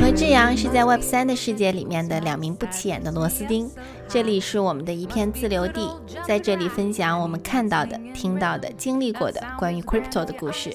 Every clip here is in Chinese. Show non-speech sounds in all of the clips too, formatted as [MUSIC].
和志阳是在 Web 三的世界里面的两名不起眼的螺丝钉。这里是我们的一片自留地，在这里分享我们看到的、听到的、经历过的关于 Crypto 的故事。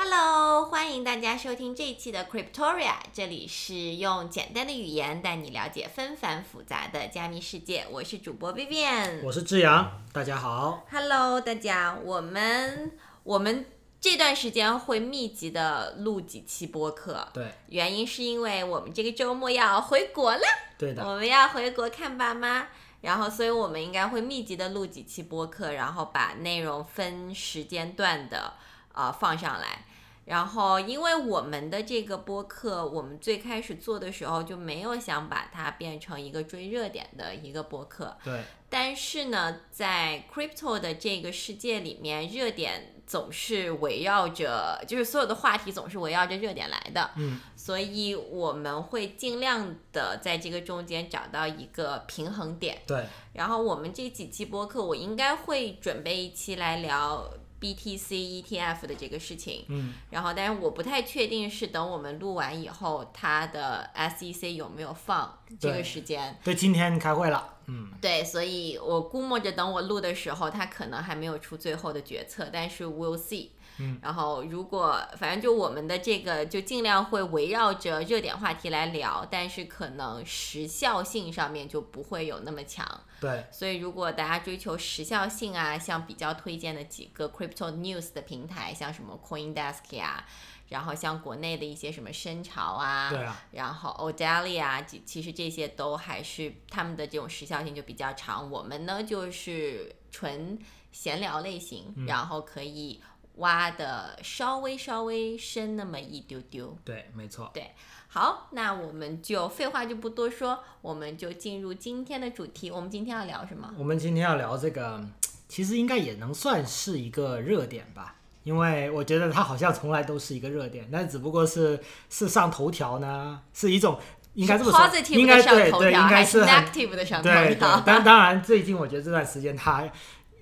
Hello，欢迎大家收听这一期的 Cryptoria，这里是用简单的语言带你了解纷繁复杂的加密世界。我是主播 Vivian，我是志阳，大家好。Hello，大家，我们我们这段时间会密集的录几期播客，对，原因是因为我们这个周末要回国了，对的，我们要回国看爸妈，然后所以我们应该会密集的录几期播客，然后把内容分时间段的呃放上来。然后，因为我们的这个播客，我们最开始做的时候就没有想把它变成一个追热点的一个播客，对，但是呢，在 crypto 的这个世界里面，热点总是围绕着，就是所有的话题总是围绕着热点来的。嗯，所以我们会尽量的在这个中间找到一个平衡点。对，然后我们这几期播客，我应该会准备一期来聊 BTC ETF 的这个事情。嗯，然后，但是我不太确定是等我们录完以后，它的 SEC 有没有放这个时间。对，今天开会了，嗯，对，所以我估摸着等我录的时候，他可能还没有出最后的决策，但是 we'll see。嗯，然后如果反正就我们的这个就尽量会围绕着热点话题来聊，但是可能时效性上面就不会有那么强。对，所以如果大家追求时效性啊，像比较推荐的几个 crypto news 的平台，像什么 CoinDesk 呀、然后像国内的一些什么深潮啊，对啊，然后 Odalia，其其实这些都还是他们的这种时效性就比较长。我们呢就是纯闲聊类型，嗯。然后可以挖的稍微稍微深那么一丢丢。对，没错。对好，那我们就废话就不多说，我们就进入今天的主题。我们今天要聊什么？我们今天要聊这个，其实应该也能算是一个热点吧，因为我觉得它好像从来都是一个热点，但只不过是是上头条呢，是一种应该这么说应该对对，头条，应该还是是很 negative 的上头对对条？，但当然最近我觉得这段时间它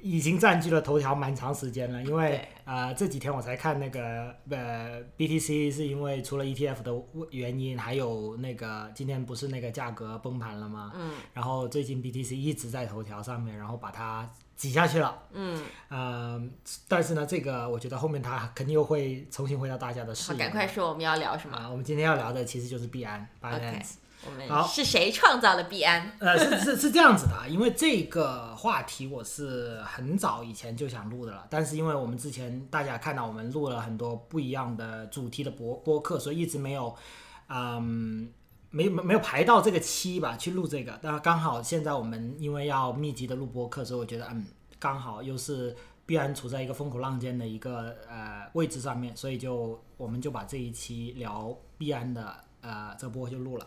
已经占据了头条蛮长时间了，因为对呃这几天我才看那个呃 BTC 是因为除了 ETF 的原因，还有那个今天不是那个价格崩盘了吗？嗯然后最近 BTC 一直在头条上面，然后把它挤下去了。嗯，呃，但是呢，这个我觉得后面它肯定又会重新回到大家的视好，野。赶快说我们要聊什么啊！我们今天要聊的其实就是币安。我们好是谁创造了币安？呃，是是是这样子的啊，因为这个话题我是很早以前就想录的了，但是因为我们之前大家看到我们录了很多不一样的主题的播播客，所以一直没有，嗯，没没没有排到这个期吧去录这个。但刚好现在我们因为要密集的录播客，所以我觉得嗯，刚好又是必然处在一个风口浪尖的一个呃位置上面，所以就我们就把这一期聊必安的呃这播就录了。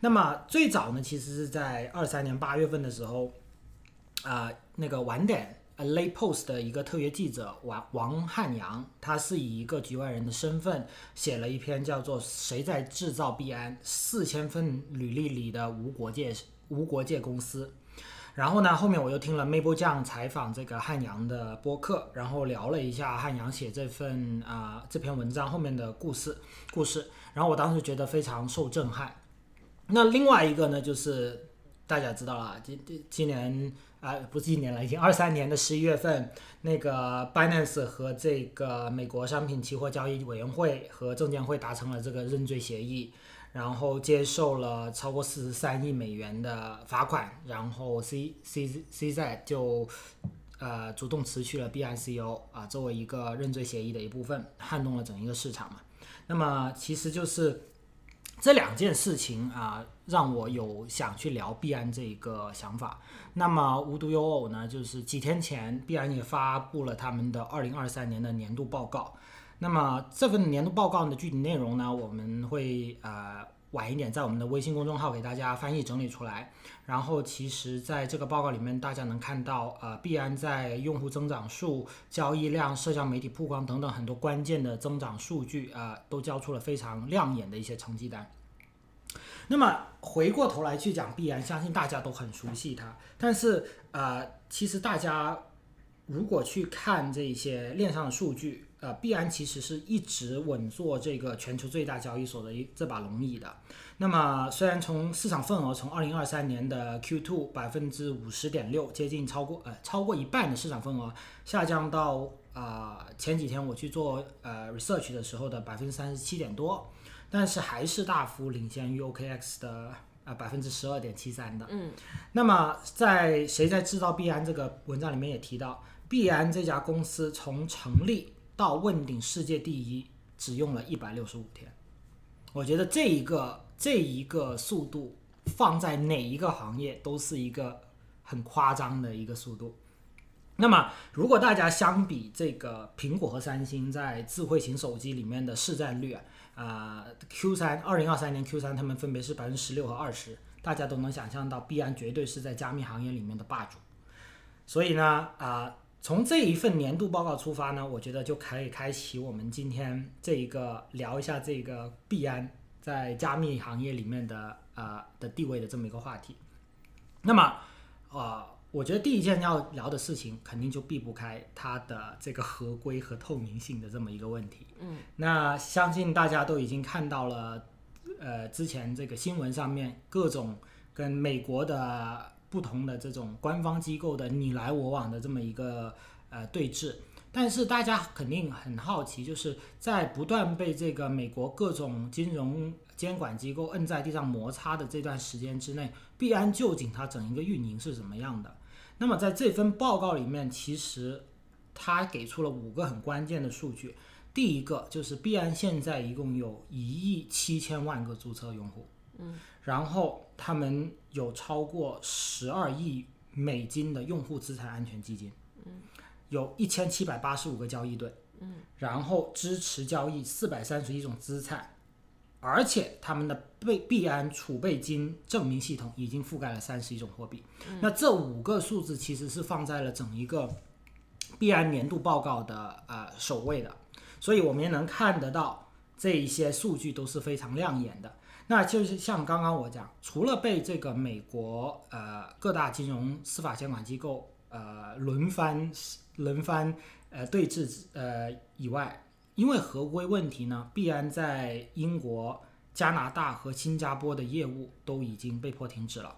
那么最早呢，其实是在二三年八月份的时候，啊、那个晚点呃 Late Post 的一个特约记者王王汉阳，他是以一个局外人的身份写了一篇叫做《谁在制造币安》四千份履历里的无国界无国界公司。然后呢，后面我又听了 Mabel 酱采访这个汉阳的播客，然后聊了一下汉阳写这份啊、这篇文章后面的故事故事，然后我当时觉得非常受震撼。那另外一个呢，就是大家知道了，今今今年啊、不是今年了，已经二三年的十一月份，那个 Binance 和这个美国商品期货交易委员会和证监会达成了这个认罪协议，然后接受了超过四十三亿美元的罚款，然后 C C CZ 就呃主动辞去了 B I C O 啊，作为一个认罪协议的一部分，撼动了整一个市场嘛。那么其实就是这两件事情啊，让我有想去聊币安这一个想法。那么无独有偶呢，就是几天前币安也发布了他们的二零二三年的年度报告。那么这份年度报告的具体内容呢，我们会呃晚一点在我们的微信公众号给大家翻译整理出来。然后其实在这个报告里面，大家能看到，呃，币安在用户增长数、交易量、社交媒体曝光等等很多关键的增长数据，呃，都交出了非常亮眼的一些成绩单。那么回过头来去讲币安，相信大家都很熟悉它，但是呃，其实大家如果去看这些链上的数据，呃，币安其实是一直稳坐这个全球最大交易所的一这把龙椅的。那么虽然从市场份额从二零二三年的 Q2 百分之五十点六，接近超过呃超过一半的市场份额下降到啊前几天我去做呃 research 的时候的百分之三十七点多。但是还是大幅领先于 OKX 的啊百分之十二点七三的。嗯，那么在谁在制造币安这个文章里面也提到，币安这家公司从成立到问鼎世界第一，只用了一百六十五天。我觉得这一个这一个速度放在哪一个行业都是一个很夸张的一个速度。那么，如果大家相比这个苹果和三星在智慧型手机里面的市占率啊。啊，Q 三二零二三年 Q 三，他们分别是百分之十六和二十，大家都能想象到，币安绝对是在加密行业里面的霸主。所以呢，啊，从这一份年度报告出发呢，我觉得就可以开启我们今天这一个聊一下这个币安在加密行业里面的呃的地位的这么一个话题。那么，啊。我觉得第一件要聊的事情，肯定就避不开它的这个合规和透明性的这么一个问题。嗯，那相信大家都已经看到了，呃，之前这个新闻上面各种跟美国的不同的这种官方机构的你来我往的这么一个呃对峙。但是大家肯定很好奇，就是在不断被这个美国各种金融监管机构摁在地上摩擦的这段时间之内，币安究竟它整一个运营是怎么样的？那么在这份报告里面，其实它给出了五个很关键的数据。第一个就是币安现在一共有一亿七千万个注册用户，嗯，然后他们有超过十二亿美金的用户资产安全基金，嗯，有一千七百八十五个交易对，嗯，然后支持交易四百三十一种资产。而且他们的币币安储备金证明系统已经覆盖了三十一种货币，那这五个数字其实是放在了整一个币安年度报告的呃首位的，所以我们也能看得到这一些数据都是非常亮眼的。那就是像刚刚我讲，除了被这个美国呃各大金融司法监管机构呃轮番轮番呃对峙呃以外，因为合规问题呢，必然在英国、加拿大和新加坡的业务都已经被迫停止了。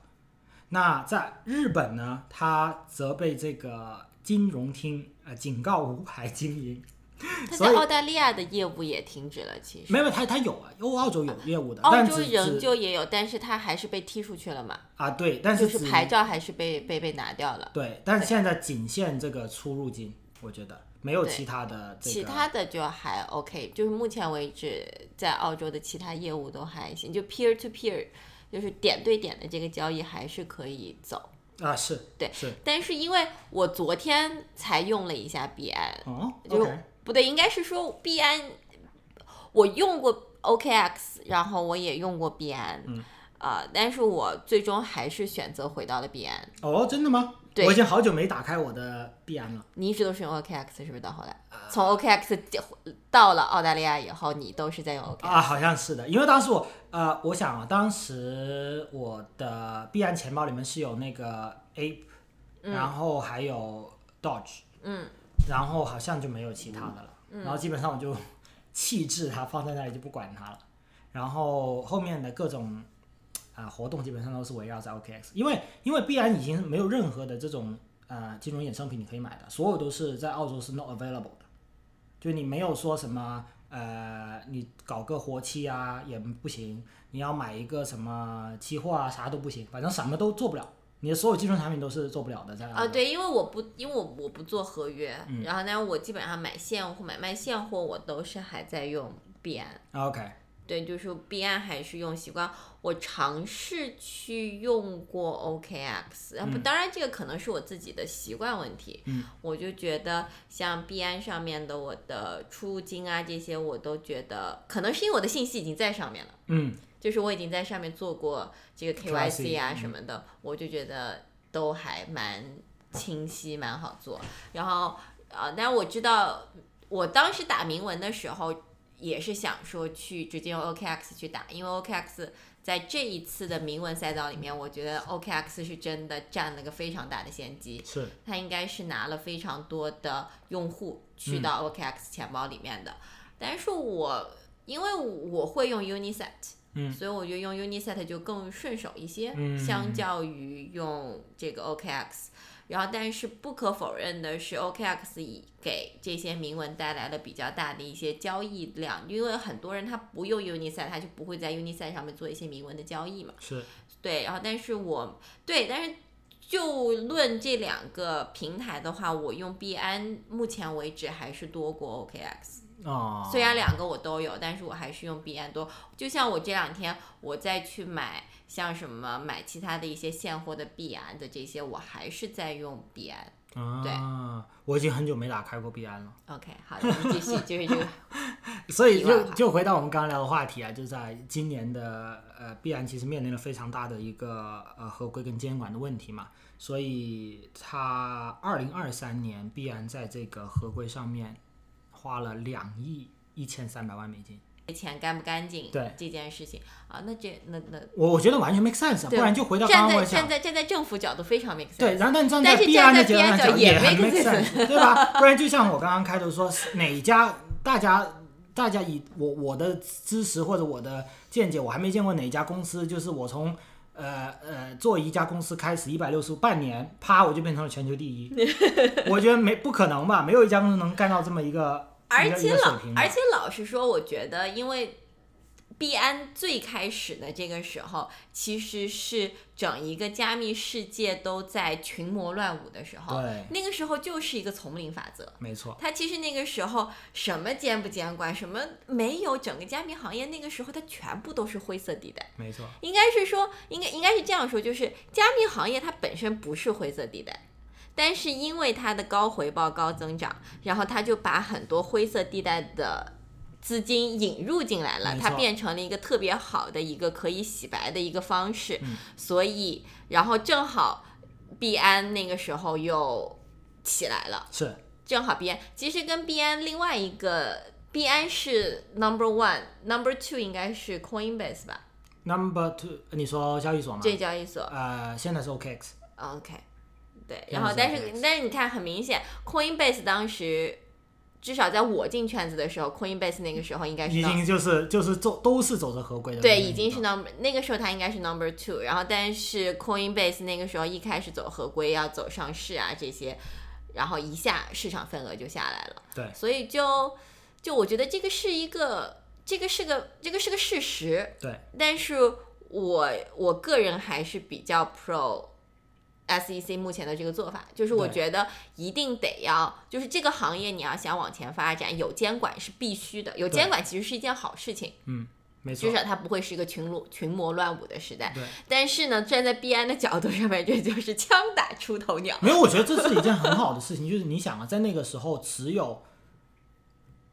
那在日本呢，它则被这个金融厅呃警告无牌经营。[LAUGHS] 他在澳大利亚的业务也停止了，其实没有，他他有啊，欧澳洲有业务的，澳洲仍旧也有，但是他还是被踢出去了嘛，啊对，但是就是牌照还是被被被拿掉了。对，但是现在仅限这个出入境，我觉得没有其他的这个。其他的就还 OK，就是目前为止在澳洲的其他业务都还行，就 peer to peer，就是点对点的这个交易还是可以走。啊是，对是但是因为我昨天才用了一下币安，哦就不对，应该是说币安，我用过 OKX，然后我也用过币安，嗯，啊、但是我最终还是选择回到了币安。哦，真的吗？对我已经好久没打开我的币安了。你一直都是用 OKX 是不是？到后来，呃从 OKX 到了澳大利亚以后，你都是在用 OKX。啊，好像是的，因为当时我呃，我想啊，当时我的币安钱包里面是有那个 Ape，、然后还有 Dodge，嗯，然后好像就没有其他的了，然后基本上我就 [LAUGHS] 弃置它，放在那里就不管它了。然后后面的各种啊、活动基本上都是围绕在 OKX，因为因为必然已经没有任何的这种呃金融衍生品你可以买的，所有都是在澳洲是 not available 的，就你没有说什么呃你搞个活期啊也不行，你要买一个什么期货啊啥都不行，反正什么都做不了，你的所有金融产品都是做不了的在啊，对，因为我不，因为我我不做合约，嗯然后呢，我基本上买现货、买卖现货，我都是还在用币安。OK 对，就是币安还是用习惯。我尝试去用过 OKX，啊不，当然这个可能是我自己的习惯问题。嗯，我就觉得像币安上面的我的出入金啊这些，我都觉得可能是因为我的信息已经在上面了。嗯就是我已经在上面做过这个 KYC 啊嗯什么的，我就觉得都还蛮清晰，蛮好做。然后呃，但我知道我当时打铭文的时候，也是想说去直接用 OKX 去打，因为 OKX 在这一次的铭文赛道里面，我觉得 OKX 是真的占了个非常大的先机。是它应该是拿了非常多的用户去到 OKX 钱包里面的。但是我因为我会用 Uniset，嗯所以我觉得用 Uniset 就更顺手一些，嗯相较于用这个 OKX。然后，但是不可否认的是，OKX 以给这些铭文带来了比较大的一些交易量，因为很多人他不用 Uniset，他就不会在 Uniset 上面做一些铭文的交易嘛。是，对，然后但是我对，但是就论这两个平台的话，我用币安目前为止还是多过 OKX。哦，虽然两个我都有，但是我还是用币安多。就像我这两天我再去买像什么买其他的一些现货的币安的这些，我还是在用币安。啊，我已经很久没打开过币安了。OK，好的，你继续，就是这个 [LAUGHS] 所以就就回到我们刚刚聊的话题啊，就在今年的呃，币安其实面临了非常大的一个呃合规跟监管的问题嘛，所以它二零二三年币安在这个合规上面花了两亿一千三百万美金，钱干不干净对这件事情啊，那这那那我我觉得完全 make sense，啊不然就回到刚刚我讲站。在站在政府角度非常 make sense。对，然后但站在币安的站在币安角角度也 make sense 对吧？不然就像我刚刚开头说，哪家大家大家以我我的知识或者我的见解，我还没见过哪家公司，就是我从呃呃做一家公司开始一百六十半年，啪我就变成了全球第一。[LAUGHS] 我觉得没不可能吧，没有一家公司能干到这么一个而且老。而且老实说，我觉得因为币安最开始的这个时候，其实是整一个加密世界都在群魔乱舞的时候，对，那个时候就是一个丛林法则。没错，它其实那个时候什么监不监管，什么没有，整个加密行业那个时候它全部都是灰色地带。没错，应该是说，应该应该是这样说，就是加密行业它本身不是灰色地带，但是因为它的高回报、高增长，然后它就把很多灰色地带的资金引入进来了，它变成了一个特别好的一个可以洗白的一个方式，嗯所以然后正好币安那个时候又起来了。是正好币安其实跟币安另外一个币安是 number one，number two 应该是 Coinbase 吧，number two，你说交易所吗？对交易所。呃，现在是 OKX，OK，对，然后但是但是你看很明显，Coinbase 当时至少在我进圈子的时候，Coinbase 那个时候应该是已经就是就是走都是走着合规的。对，已经是 number 那个时候它应该是 number two，然后但是 Coinbase 那个时候一开始走合规要走上市啊这些，然后一下市场份额就下来了，对。所以就就我觉得这个是一个这个是个这个是个事实，对，但是我我个人还是比较 pro SEC 目前的这个做法，就是我觉得一定得要，就是这个行业你要想往前发展，有监管是必须的，有监管其实是一件好事情，没错至，少它不会是一个群魔群魔乱舞的时代。对。但是呢，站在币安的角度上面，这就是枪打出头鸟。没有，我觉得这是一件很好的事情，就是你想啊，在那个时候只有，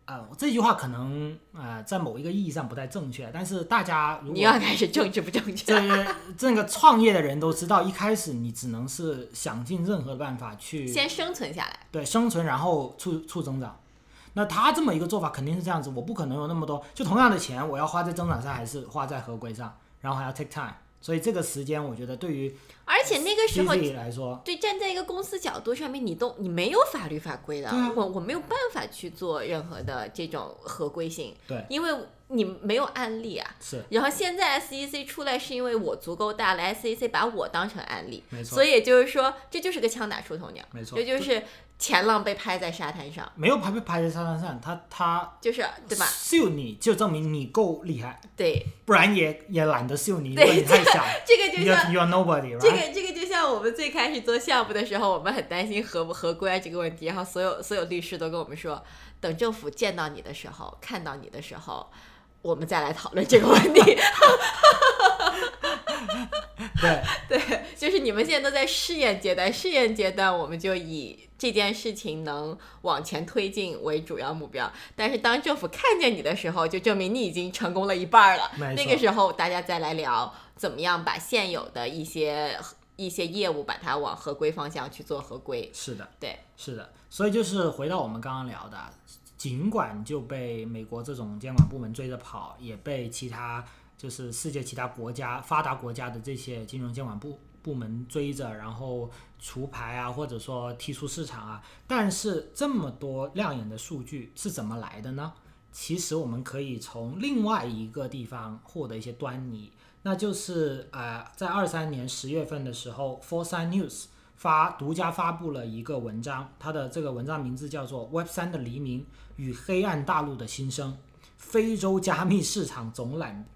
呃，这句话可能呃在某一个意义上不太正确，但是大家如果你要开始政治不正确？这这个创业的人都知道，一开始你只能是想尽任何办法去先生存下来。对生存，然后促促增长。那他这么一个做法肯定是这样子，我不可能有那么多，就同样的钱，我要花在增长上，还是花在合规上，然后还要 take time，所以这个时间我觉得对于而且那个时候来说，对，站在一个公司角度上面，你都你没有法律法规的，啊。我我没有办法去做任何的这种合规性，对，因为你没有案例啊。是。然后现在 SEC 出来是因为我足够大了，SEC 把我当成案例，没错。所以也就是说，这就是个枪打出头鸟，没错这就是前浪被拍在沙滩上，没有拍被拍在沙滩上，他他就是对吧？秀你就证明你够厉害，对，不然也也懒得秀你，如对果你太小这个就像 you are nobody，这？个这个就像我们最开始做项目的时候，我们很担心合不合规啊这个问题，然后所有所有律师都跟我们说，等政府见到你的时候，看到你的时候，我们再来讨论这个问题。[LAUGHS] [LAUGHS] 对，对，就是你们现在都在试验阶段，试验阶段我们就以这件事情能往前推进为主要目标。但是当政府看见你的时候，就证明你已经成功了一半儿了。那个时候大家再来聊怎么样把现有的一些一些业务把它往合规方向去做合规。是的，对，是的，所以就是回到我们刚刚聊的，尽管就被美国这种监管部门追着跑，也被其他就是世界其他国家发达国家的这些金融监管部部门追着，然后除牌啊，或者说踢出市场啊，但是这么多亮眼的数据是怎么来的呢？其实我们可以从另外一个地方获得一些端倪，那就是呃，在二三年十月份的时候 f o r s i g n News 发独家发布了一个文章，它的这个文章名字叫做《Web 三的黎明与黑暗大陆的新生：非洲加密市场总览》。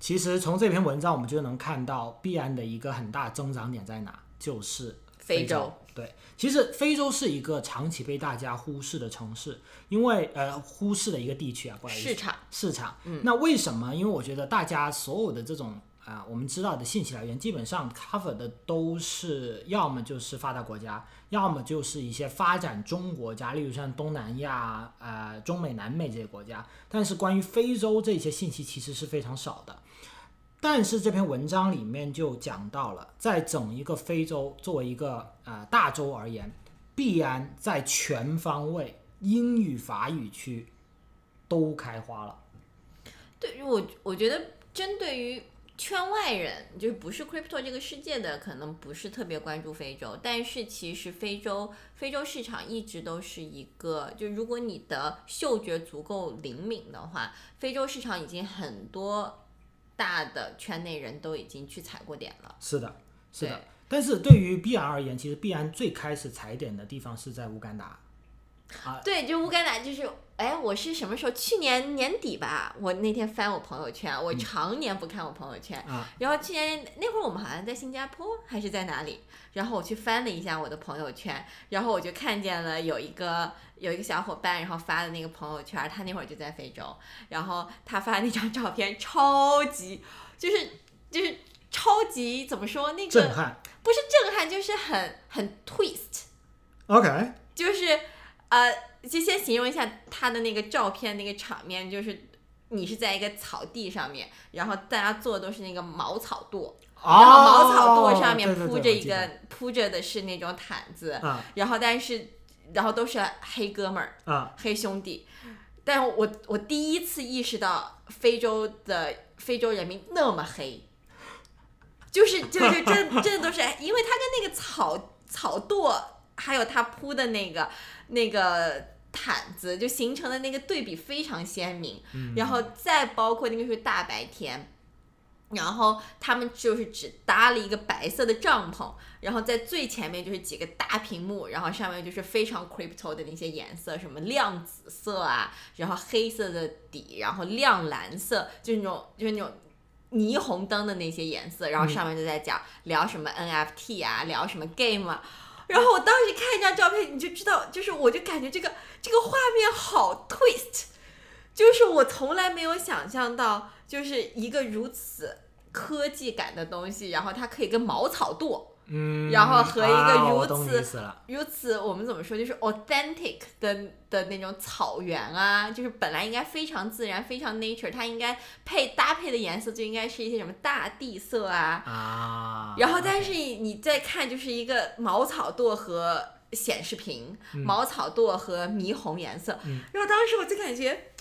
其实从这篇文章我们就能看到，币安的一个很大增长点在哪，就是非洲洲。对，其实非洲是一个长期被大家忽视的城市，因为呃忽视的一个地区啊，不好意思，市场市场。那为什么？因为我觉得大家所有的这种啊、我们知道的信息来源，基本上 cover 的都是要么就是发达国家，要么就是一些发展中国家，例如像东南亚、呃中美、南美这些国家。但是关于非洲这些信息其实是非常少的。但是这篇文章里面就讲到了，在整一个非洲作为一个呃大洲而言，必然在全方位英语、法语区都开花了。对于我，我觉得针对于圈外人，就是不是 crypto 这个世界的，可能不是特别关注非洲，但是其实非洲非洲市场一直都是一个，就如果你的嗅觉足够灵敏的话，非洲市场已经很多大的圈内人都已经去踩过点了。是的，是的。但是对于必然而言，其实必然最开始踩点的地方是在乌干达。啊，对，就乌干达，就是，哎，我是什么时候？去年年底吧。我那天翻我朋友圈，我常年不看我朋友圈。啊然后去年那会儿我们好像在新加坡还是在哪里？然后我去翻了一下我的朋友圈，然后我就看见了有一个有一个小伙伴，然后发的那个朋友圈，他那会儿就在非洲，然后他发的那张照片超级，就是就是超级怎么说那个震撼。不是震撼，就是很很 twist。OK，就是呃，就先形容一下他的那个照片那个场面，就是你是在一个草地上面，然后大家坐的都是那个茅草垛，然后茅草垛上面铺着一个铺着的是那种毯子，啊然后但是然后都是黑哥们儿、啊，黑兄弟，但我我第一次意识到非洲的非洲人民那么黑，就是就是这这都是，因为他跟那个草草垛，还有他铺的那个那个毯子，就形成的那个对比非常鲜明。嗯然后再包括那个是大白天，然后他们就是只搭了一个白色的帐篷，然后在最前面就是几个大屏幕，然后上面就是非常 crypto 的那些颜色，什么亮紫色啊，然后黑色的底，然后亮蓝色，就是那种就是那种。霓虹灯的那些颜色，然后上面就在讲、聊什么 NFT 啊，聊什么 game 啊，然后我当时看一张照片，你就知道，就是我就感觉这个这个画面好 twist，就是我从来没有想象到，就是一个如此科技感的东西，然后它可以跟茅草垛，嗯，然后和一个如此。如此我们怎么说，就是 authentic 的的那种草原啊，就是本来应该非常自然、非常 nature，它应该配搭配的颜色就应该是一些什么大地色啊，啊，然后，但是你再看，就是一个茅草垛和显示屏，茅草垛和霓虹颜色。嗯然后当时我就感觉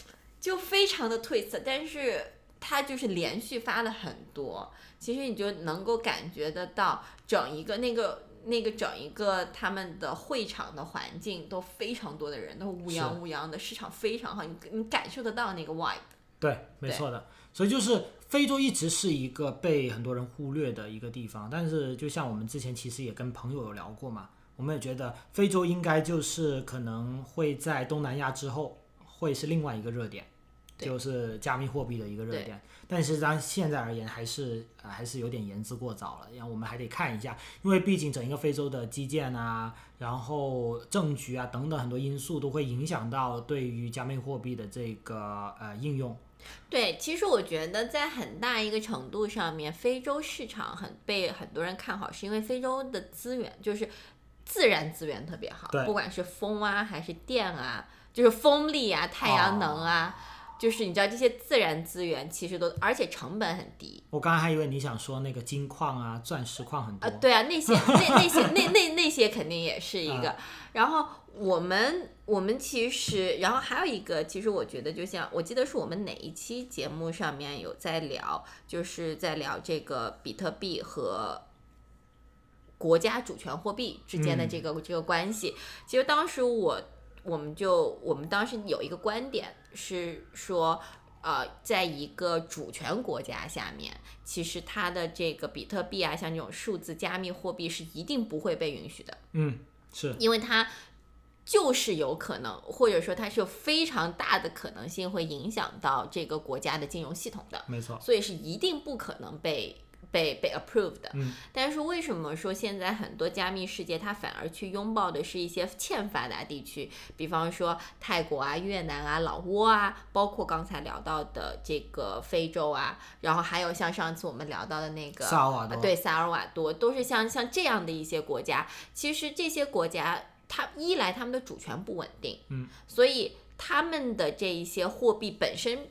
就非常的 twist，但是它就是连续发了很多，其实你就能够感觉得到整一个那个。那个整一个他们的会场的环境都非常多的人，都乌泱乌泱的，市场非常好，你你感受得到那个 vibe。对，没错的。所以就是非洲一直是一个被很多人忽略的一个地方，但是就像我们之前其实也跟朋友有聊过嘛，我们也觉得非洲应该就是可能会在东南亚之后会是另外一个热点，就是加密货币的一个热点。但是咱现在而言，还是呃还是有点言之过早了，然后我们还得看一下，因为毕竟整一个非洲的基建啊，然后政局啊等等很多因素都会影响到对于加密货币的这个呃应用。对，其实我觉得在很大一个程度上面，非洲市场很被很多人看好，是因为非洲的资源就是自然资源特别好，不管是风啊还是电啊，就是风力啊、太阳能啊，就是你知道这些自然资源其实都，而且成本很低。我刚才还以为你想说那个金矿啊、钻石矿很多。啊，对啊，那些那那些那那那些肯定也是一个。[LAUGHS] 然后我们我们其实，然后还有一个，其实我觉得就像我记得是我们哪一期节目上面有在聊，就是在聊这个比特币和。国家主权货币之间的这个、这个关系，其实当时我我们就我们当时有一个观点是说，呃，在一个主权国家下面，其实它的这个比特币啊，像这种数字加密货币是一定不会被允许的，嗯，是因为它就是有可能，或者说它是有非常大的可能性会影响到这个国家的金融系统的，没错。所以是一定不可能被。被被 approved 的，嗯，但是为什么说现在很多加密世界它反而去拥抱的是一些欠发达地区，比方说泰国啊、越南啊、老挝啊，包括刚才聊到的这个非洲啊，然后还有像上次我们聊到的那个萨尔瓦多，对萨尔瓦多，都是像像这样的一些国家。其实这些国家，它一来他们的主权不稳定，嗯，所以他们的这一些货币本身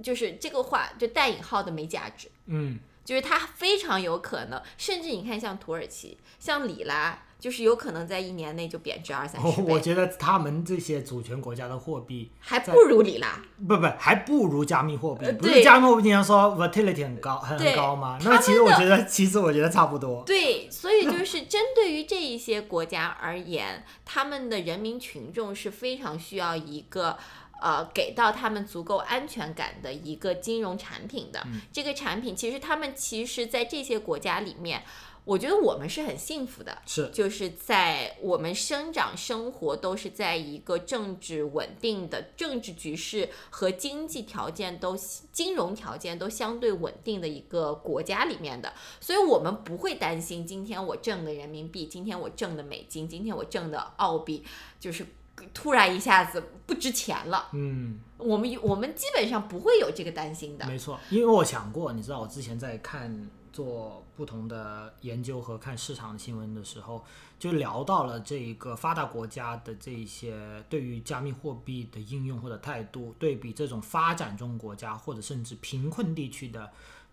就是这个话就带引号的没价值，嗯。就是它非常有可能，甚至你看像土耳其、像里拉，就是有可能在一年内就贬值二三十倍。我觉得他们这些主权国家的货币还不如里拉，不不，还不如加密货币。不是加密货币经常说 volatility 很高，很高吗？那其实我觉得，其实我觉得差不多。对，所以就是针对于这一些国家而言，他们的人民群众是非常需要一个。呃，给到他们足够安全感的一个金融产品的、这个产品，其实他们其实，在这些国家里面，我觉得我们是很幸福的，是。就是在我们生长生活都是在一个政治稳定的政治局势和经济条件都金融条件都相对稳定的一个国家里面的，所以我们不会担心今天我挣的人民币，今天我挣的美金，今天我挣的澳币，就是。突然一下子不值钱了，嗯，我们我们基本上不会有这个担心的。没错，因为我想过，你知道，我之前在看做不同的研究和看市场新闻的时候，就聊到了这一个发达国家的这些对于加密货币的应用或者态度，对比这种发展中国家或者甚至贫困地区的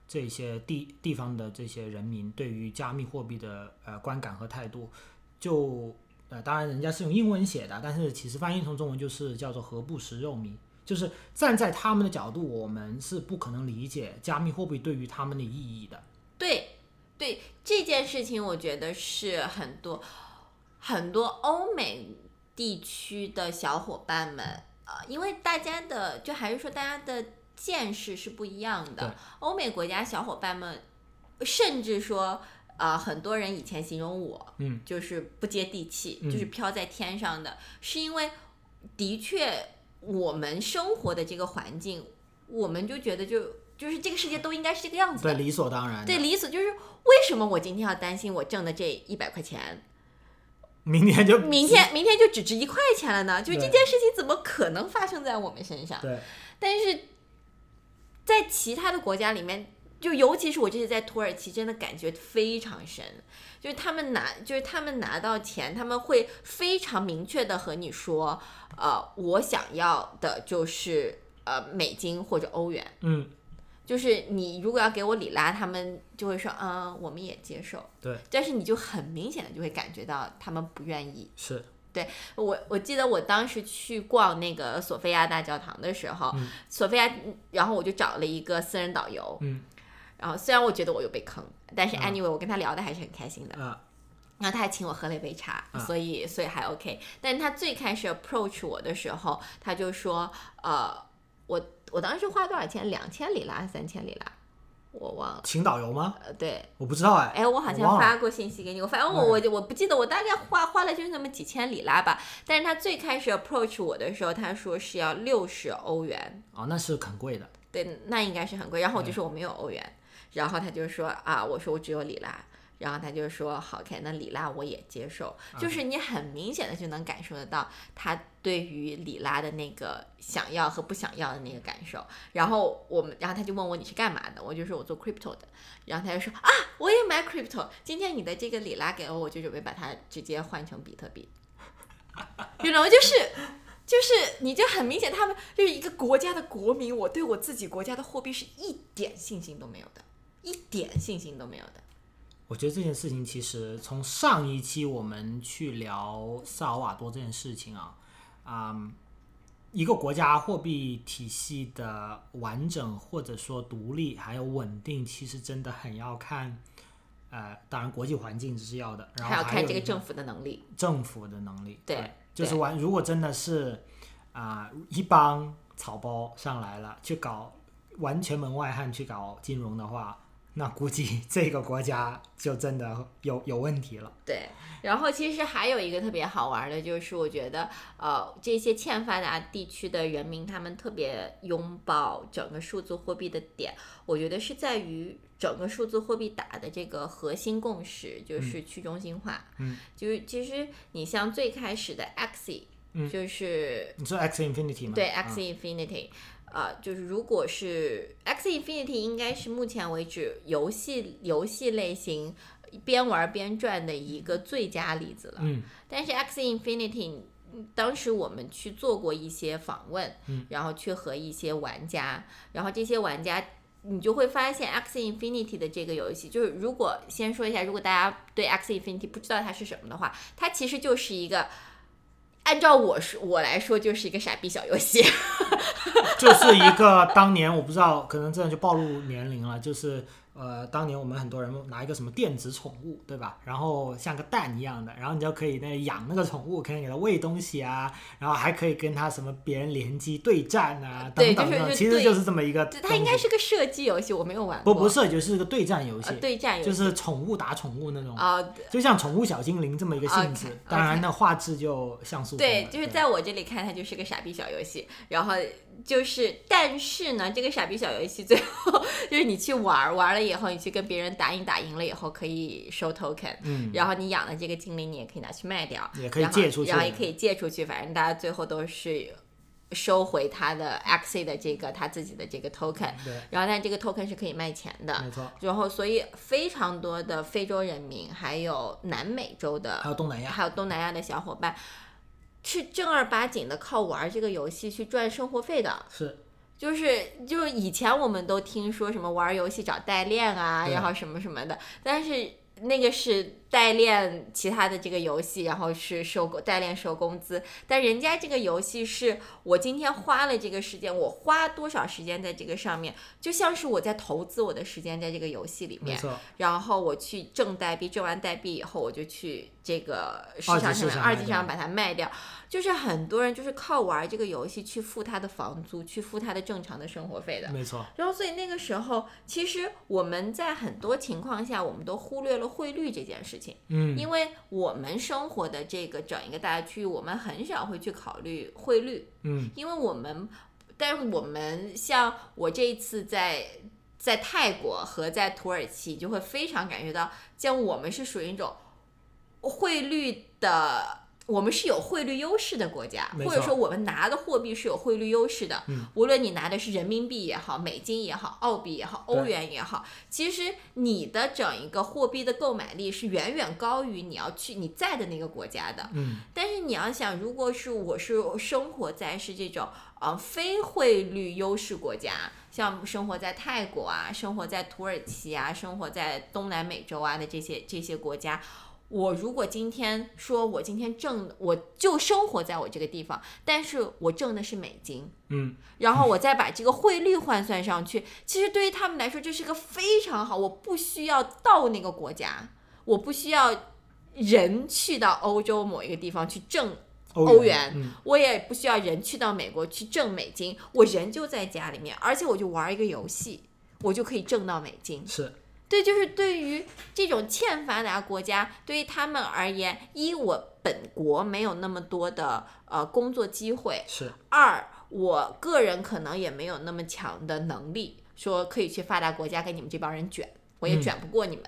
这些地地方的这些人民对于加密货币的呃观感和态度，就。呃，当然人家是用英文写的，但是其实翻译成中文就是叫做“何不食肉糜”，就是站在他们的角度，我们是不可能理解加密货币对于他们的意义的。对，对这件事情，我觉得是很多很多欧美地区的小伙伴们，呃，因为大家的就还是说大家的见识是不一样的，欧美国家小伙伴们，甚至说。啊，很多人以前形容我，嗯，就是不接地气，嗯就是飘在天上的，是因为的确我们生活的这个环境，我们就觉得就就是这个世界都应该是这个样子的，对，理所当然。对，理所就是为什么我今天要担心我挣的这一百块钱，明天就明天明天就只值一块钱了呢？就是这件事情怎么可能发生在我们身上？对，但是在其他的国家里面。就尤其是我这次在土耳其，真的感觉非常深。就是他们拿，就是他们拿到钱，他们会非常明确的和你说，呃，我想要的就是呃美金或者欧元。嗯，就是你如果要给我里拉，他们就会说，嗯，我们也接受。对。但是你就很明显的就会感觉到他们不愿意。是。对我，我记得我当时去逛那个索菲亚大教堂的时候，嗯、索菲亚，然后我就找了一个私人导游。嗯。然后虽然我觉得我有被坑，但是 anyway 我跟他聊的还是很开心的。啊。然后他还请我喝了一杯茶，啊、所以所以还 OK。但是他最开始 approach 我的时候，他就说，呃，我我当时花多少钱？两千里拉，三千里拉，我忘了。请导游吗？呃，对。我不知道哎。哎，我好像发过信息给你，我反正我我我不记得，我大概花花了就是那么几千里拉吧。但是他最开始 approach 我的时候，他说是要六十欧元。哦，那是很贵的。对，那应该是很贵。然后我就说我没有欧元。然后他就说啊，我说我只有里拉，然后他就说好，OK，那里拉我也接受，就是你很明显的就能感受得到他对于里拉的那个想要和不想要的那个感受。然后我们，然后他就问我你是干嘛的，我就说我做 crypto 的，然后他就说啊，我也买 crypto，今天你的这个里拉给了我，就准备把它直接换成比特币。you know，就是就是，你就很明显，他们就是一个国家的国民，我对我自己国家的货币是一点信心都没有的，一点信心都没有的。我觉得这件事情其实从上一期我们去聊萨尔瓦多这件事情啊，啊、一个国家货币体系的完整或者说独立还有稳定，其实真的很要看，呃，当然国际环境是要的，然后还要看有这个政府的能力。政府的能力，对就是完，如果真的是啊、一帮草包上来了去搞完全门外汉去搞金融的话，那估计这个国家就真的有有问题了。对，然后其实还有一个特别好玩的，就是我觉得，呃，这些欠发达地区的人民，他们特别拥抱整个数字货币的点，我觉得是在于整个数字货币打的这个核心共识，就是去中心化。嗯，就是其实你像最开始的 Axie，嗯就是你说 X Infinity 吗？对啊 X Infinity，、呃，就是如果是 X Infinity，应该是目前为止游戏游戏类型边玩边赚的一个最佳例子了。嗯但是 X Infinity，嗯当时我们去做过一些访问，嗯然后去和一些玩家，然后这些玩家。你就会发现 X Infinity 的这个游戏，就是如果先说一下，如果大家对 X Infinity 不知道它是什么的话，它其实就是一个，按照我说我来说就是一个傻逼小游戏。[LAUGHS] 就是一个当年我不知道，可能真的就暴露年龄了，就是呃，当年我们很多人拿一个什么电子宠物，对吧？然后像个蛋一样的，然后你就可以那养那个宠物，可以给它喂东西啊，然后还可以跟它什么别人联机对战啊，等等等其实就是这么一个。它应该是个射击游戏，我没有玩过。不不是，就是个对战游戏呃，对战游戏，就是宠物打宠物那种，啊、就像宠物小精灵这么一个性质。当然，那画质就像素对，就是在我这里看，它就是个傻逼小游戏。然后就是，但是呢，这个傻逼小游戏最后就是你去玩儿，玩了以后，你去跟别人打赢，打赢了以后可以收 token，嗯，然后你养的这个精灵，你也可以拿去卖掉，也可以借出去然后也可以借出去，反正大家最后都是收回他的 Axie 的这个他自己的这个 token，对，然后但这个 token 是可以卖钱的。没错。然后，所以非常多的非洲人民，还有南美洲的还有东南亚，还有东南亚的小伙伴，是正儿八经的靠玩这个游戏去赚生活费的。是就是就是以前我们都听说什么玩游戏找代练啊，然后什么什么的，但是那个是代练其他的这个游戏，然后是收工代练收工资，但人家这个游戏是我今天花了这个时间，我花多少时间在这个上面，就像是我在投资我的时间在这个游戏里面，然后我去挣代币，挣完代币以后，我就去这个市场上面二级市场把它卖掉。就是很多人就是靠玩这个游戏去付他的房租，去付他的正常的生活费的。没错，然后，所以那个时候，其实我们在很多情况下，我们都忽略了汇率这件事情，嗯，因为我们生活的这个整一个大区域，我们很少会去考虑汇率，嗯，因为我们，但是我们像我这一次在在泰国和在土耳其，就会非常感觉到，像我们是属于一种汇率的。我们是有汇率优势的国家，或者说我们拿的货币是有汇率优势的。嗯无论你拿的是人民币也好，美金也好，澳币也好，欧元也好，其实你的整一个货币的购买力是远远高于你要去你在的那个国家的。嗯，但是你要想，如果是我是生活在是这种呃非汇率优势国家，像生活在泰国啊，生活在土耳其啊，生活在东南美洲啊的这些这些国家。我如果今天说我今天挣，我就生活在我这个地方，但是我挣的是美金，嗯，[LAUGHS] 然后我再把这个汇率换算上去，其实对于他们来说这是个非常好，我不需要到那个国家，我不需要人去到欧洲某一个地方去挣欧欧元嗯，我也不需要人去到美国去挣美金，我人就在家里面，而且我就玩一个游戏，我就可以挣到美金。是，对，就是对于这种欠发达国家，对于他们而言，一我本国没有那么多的呃工作机会，是，二我个人可能也没有那么强的能力，说可以去发达国家跟你们这帮人卷，我也嗯卷不过你们。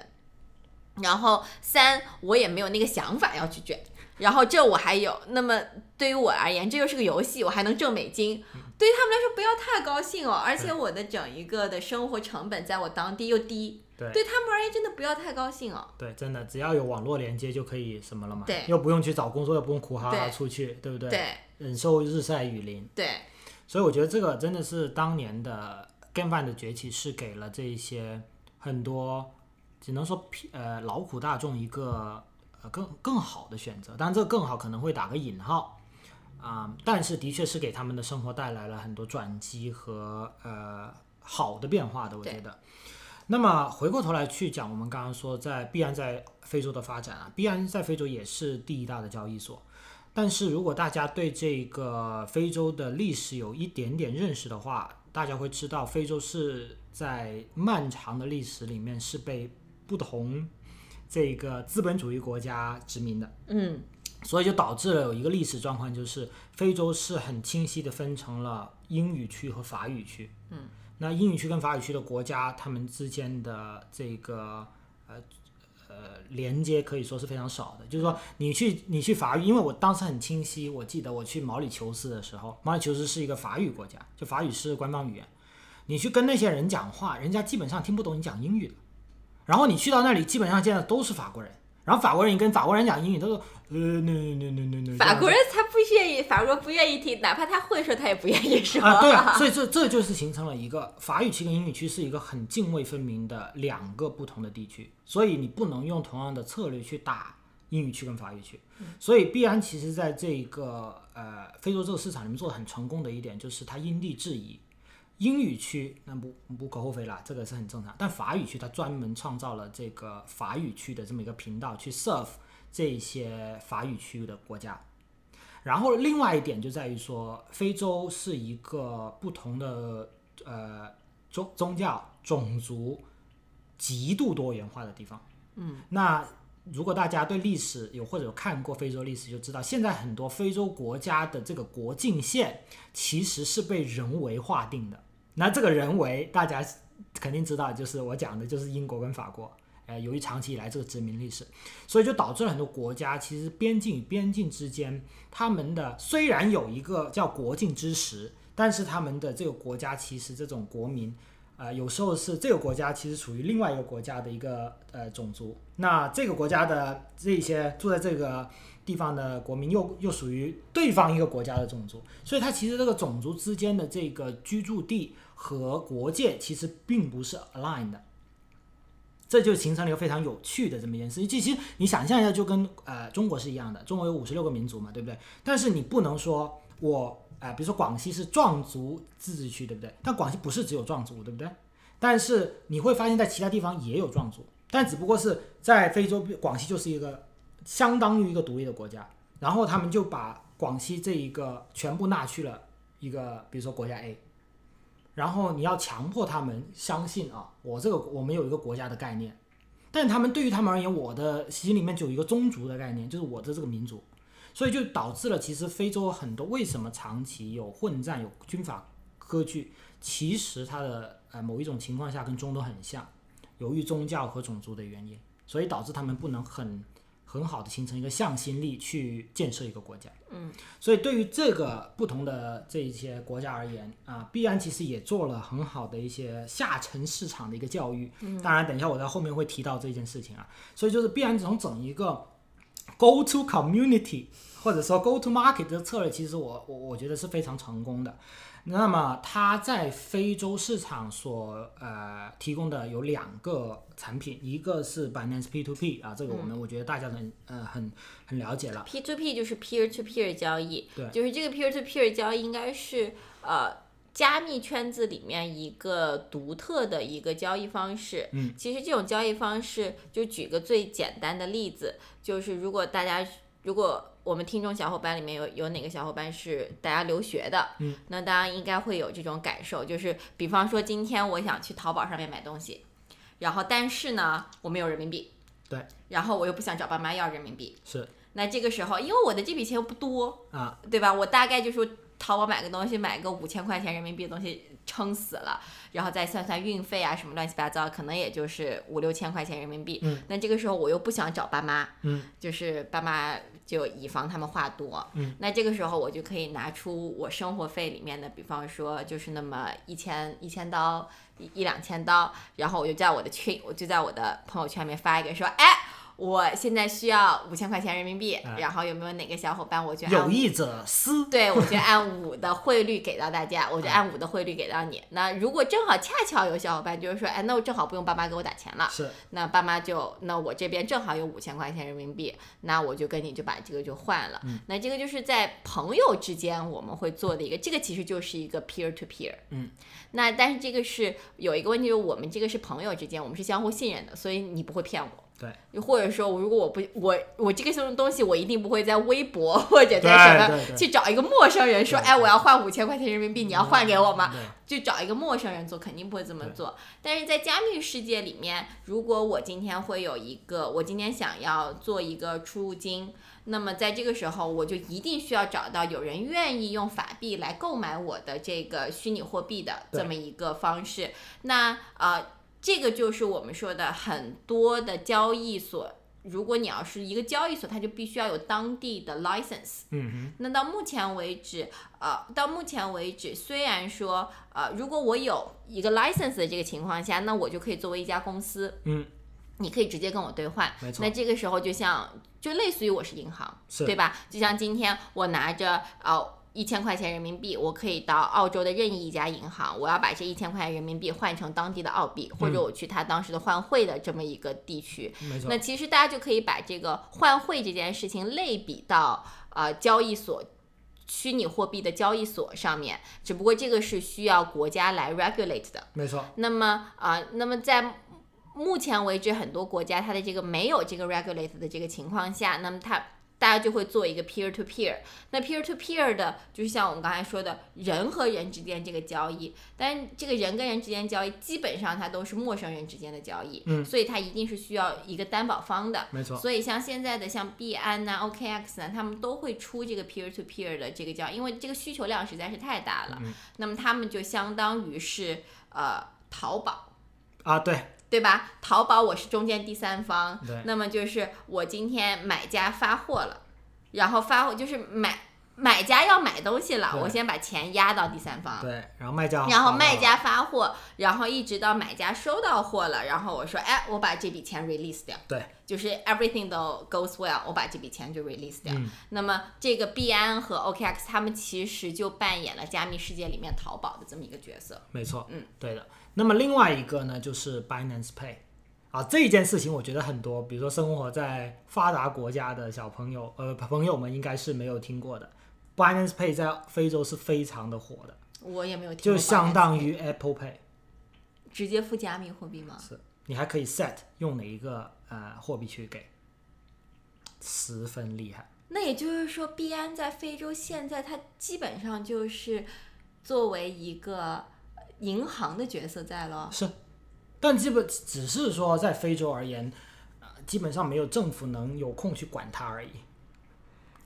然后三我也没有那个想法要去卷，然后这我还有，那么对于我而言，这又是个游戏，我还能挣美金。对于他们来说，不要太高兴哦，而且我的整一个的生活成本在我当地又低，对对他们而言真的不要太高兴哦。对，真的只要有网络连接就可以什么了嘛，对又不用去找工作，又不用苦哈哈出去，对不对？对忍受日晒雨淋，对所以我觉得这个真的是当年的 GameFi 的崛起，是给了这一些很多只能说呃劳苦大众一个呃更更好的选择。当然，这个更好可能会打个引号啊、但是的确是给他们的生活带来了很多转机和呃好的变化的，我觉得。那么回过头来去讲，我们刚刚说在币安在非洲的发展啊，币安在非洲也是第一大的交易所。但是如果大家对这个非洲的历史有一点点认识的话，大家会知道非洲是在漫长的历史里面是被不同这个资本主义国家殖民的，嗯所以就导致了有一个历史状况，就是非洲是很清晰的分成了英语区和法语区。嗯，那英语区跟法语区的国家，他们之间的这个呃呃连接可以说是非常少的。就是说，你去你去法语，因为我当时很清晰，我记得我去毛里求斯的时候，毛里求斯是一个法语国家，就法语是官方语言。你去跟那些人讲话，人家基本上听不懂你讲英语的。然后你去到那里，基本上见的都是法国人。然后法国人，你跟法国人讲英语，他说呃，no no no no no no，法国人才不愿意，法国不愿意听，哪怕他会说，他也不愿意说。啊，对啊，[LAUGHS] 所以这这就是形成了一个法语区跟英语区是一个很泾渭分明的两个不同的地区，所以你不能用同样的策略去打英语区跟法语区。所以必然其实在这个呃非洲这个市场里面做的很成功的一点，就是它因地制宜。英语区那不无可厚非啦，这个是很正常。但法语区它专门创造了这个法语区的这么一个频道，去 serve 这些法语区域的国家。然后另外一点就在于说，非洲是一个不同的呃宗宗教、种族极度多元化的地方。嗯，那如果大家对历史有或者有看过非洲历史，就知道现在很多非洲国家的这个国境线其实是被人为划定的。那这个人为大家肯定知道，就是我讲的就是英国跟法国。呃，由于长期以来这个殖民历史，所以就导致了很多国家其实边境与边境之间，他们的虽然有一个叫国境之时，但是他们的这个国家其实这种国民，呃，有时候是这个国家其实属于另外一个国家的一个呃种族，那这个国家的这些住在这个地方的国民又又属于对方一个国家的种族，所以它其实这个种族之间的这个居住地和国界其实并不是 aligned 的。这就形成了一个非常有趣的这么一件事情。其实你想象一下，就跟呃中国是一样的，中国有五十六个民族嘛，对不对？但是你不能说我呃，比如说广西是壮族自治区，对不对？但广西不是只有壮族，对不对？但是你会发现在其他地方也有壮族，但只不过是在非洲，广西就是一个相当于一个独立的国家，然后他们就把广西这一个全部纳去了一个，比如说国家 A。然后你要强迫他们相信啊，我这个我们有一个国家的概念，但他们对于他们而言，我的心里面就有一个宗族的概念，就是我的这个民族，所以就导致了其实非洲很多为什么长期有混战、有军阀割据，其实它的呃某一种情况下跟中东很像，由于宗教和种族的原因，所以导致他们不能很很好的形成一个向心力去建设一个国家。嗯，所以对于这个不同的这一些国家而言啊，必然其实也做了很好的一些下沉市场的一个教育。嗯，当然，等一下我在后面会提到这件事情啊。所以就是必然从整一个 go to community 或者说 go to market 的策略，其实我我我觉得是非常成功的。那么它在非洲市场所呃提供的有两个产品，一个是 Binance P2P 啊，这个我们我觉得大家很呃很很了解了。P to P 就是 peer to peer 交易，对就是这个 peer to peer 交易应该是呃加密圈子里面一个独特的一个交易方式。嗯，其实这种交易方式，就举个最简单的例子，就是如果大家如果我们听众小伙伴里面有有哪个小伙伴是大家留学的，嗯，那大家应该会有这种感受，就是比方说今天我想去淘宝上面买东西，然后但是呢我没有人民币，对，然后我又不想找爸妈要人民币，是。那这个时候因为我的这笔钱又不多，啊，对吧？我大概就是淘宝买个东西，买个五千块钱人民币的东西撑死了，然后再算算运费啊什么乱七八糟，可能也就是五六千块钱人民币。嗯，那这个时候我又不想找爸妈，嗯，就是爸妈就以防他们话多，嗯，那这个时候我就可以拿出我生活费里面的，比方说就是那么一千一千刀一一两千刀，然后我就在我的群，我就在我的朋友圈里面发一个说，哎。我现在需要五千块钱人民币，哎然后有没有哪个小伙伴，我就按有意者思。对，我就按五的汇率给到大家，[LAUGHS] 我就按五的汇率给到你。那如果正好恰巧有小伙伴就是说，哎，那我正好不用爸妈给我打钱了，是，那爸妈就那我这边正好有五千块钱人民币，那我就跟你就把这个就换了。嗯那这个就是在朋友之间我们会做的一个，这个其实就是一个 peer to peer。嗯，那但是这个是有一个问题，就是我们这个是朋友之间，我们是相互信任的，所以你不会骗我。对，又或者说，如果我不我我这个东西，我一定不会在微博 [LAUGHS] 或者在什么去找一个陌生人说，对哎，我要换五千块钱人民币，你要换给我吗？就找一个陌生人做，肯定不会这么做。但是在加密世界里面，如果我今天会有一个，我今天想要做一个出入金，那么在这个时候，我就一定需要找到有人愿意用法币来购买我的这个虚拟货币的这么一个方式。那呃，这个就是我们说的很多的交易所。如果你要是一个交易所，它就必须要有当地的 license。嗯哼，那到目前为止，呃，到目前为止，虽然说，呃，如果我有一个 license 的这个情况下，那我就可以作为一家公司，嗯，你可以直接跟我兑换。没错那这个时候就像，就类似于我是银行，对吧？就像今天我拿着呃一千块钱人民币，我可以到澳洲的任意一家银行，我要把这一千块钱人民币换成当地的澳币，或者我去他当时的换汇的这么一个地区。没错那，其实大家就可以把这个换汇这件事情类比到呃交易所。虚拟货币的交易所上面，只不过这个是需要国家来 regulate 的。没错，那么啊、呃那么在目前为止，很多国家它的这个没有这个 regulate 的这个情况下，那么它大家就会做一个 peer to peer。那 peer to peer 的，就是像我们刚才说的，人和人之间这个交易，但这个人跟人之间交易，基本上它都是陌生人之间的交易，嗯所以它一定是需要一个担保方的。没错，所以像现在的像币安呐、OKX 呐，他们都会出这个 peer to peer 的这个交易，因为这个需求量实在是太大了。嗯那么他们就相当于是呃淘宝。啊，对，对吧？淘宝我是中间第三方，对那么就是我今天买家发货了，然后发货就是买买家要买东西了，我先把钱压到第三方，对，然后卖家，然后卖家发货，然后一直到买家收到货了，然后我说，哎，我把这笔钱 release 掉，对，就是 everything 都 goes well，我把这笔钱就 release 掉。嗯那么这个币安和 OKX 他们其实就扮演了加密世界里面淘宝的这么一个角色。没错，嗯，对的。那么另外一个呢，就是 Binance Pay 啊，这一件事情我觉得很多，比如说生活在发达国家的小朋友，呃，朋友们应该是没有听过的。Binance Pay 在非洲是非常的火的，我也没有听过就相当于 Apple Pay，直接付加密货币吗？是你还可以 set 用哪一个呃货币去给，十分厉害。那也就是说，币安在非洲现在它基本上就是作为一个银行的角色在了。是，但基本只是说在非洲而言，呃，基本上没有政府能有空去管它而已。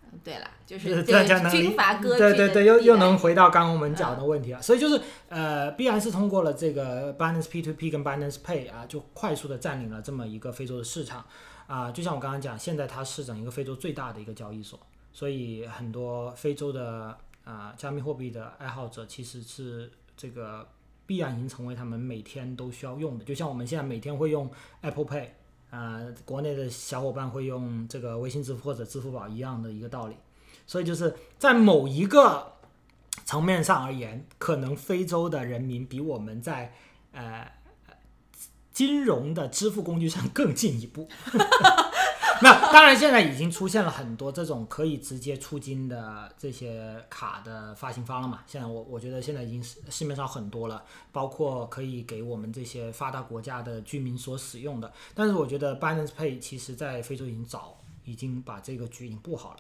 嗯对了，就就是这个大家能理军阀割据对对对，又又能回到刚刚我们讲的问题啊，所以就是呃，必然是通过了这个 Binance P to P 跟 Binance Pay 啊，就快速的占领了这么一个非洲的市场啊、就像我刚刚讲，现在它是整一个非洲最大的一个交易所，所以很多非洲的啊、加密货币的爱好者其实是这个必然已经成为他们每天都需要用的，就像我们现在每天会用 Apple Pay。呃，国内的小伙伴会用这个微信支付或者支付宝一样的一个道理，所以就是在某一个层面上而言，可能非洲的人民比我们在呃金融的支付工具上更进一步。[LAUGHS] [LAUGHS] 那当然，现在已经出现了很多这种可以直接出金的这些卡的发行方了嘛。现在我我觉得现在已经市市面上很多了，包括可以给我们这些发达国家的居民所使用的。但是我觉得 Binance Pay 其实在非洲已经早已经把这个局已经布好了。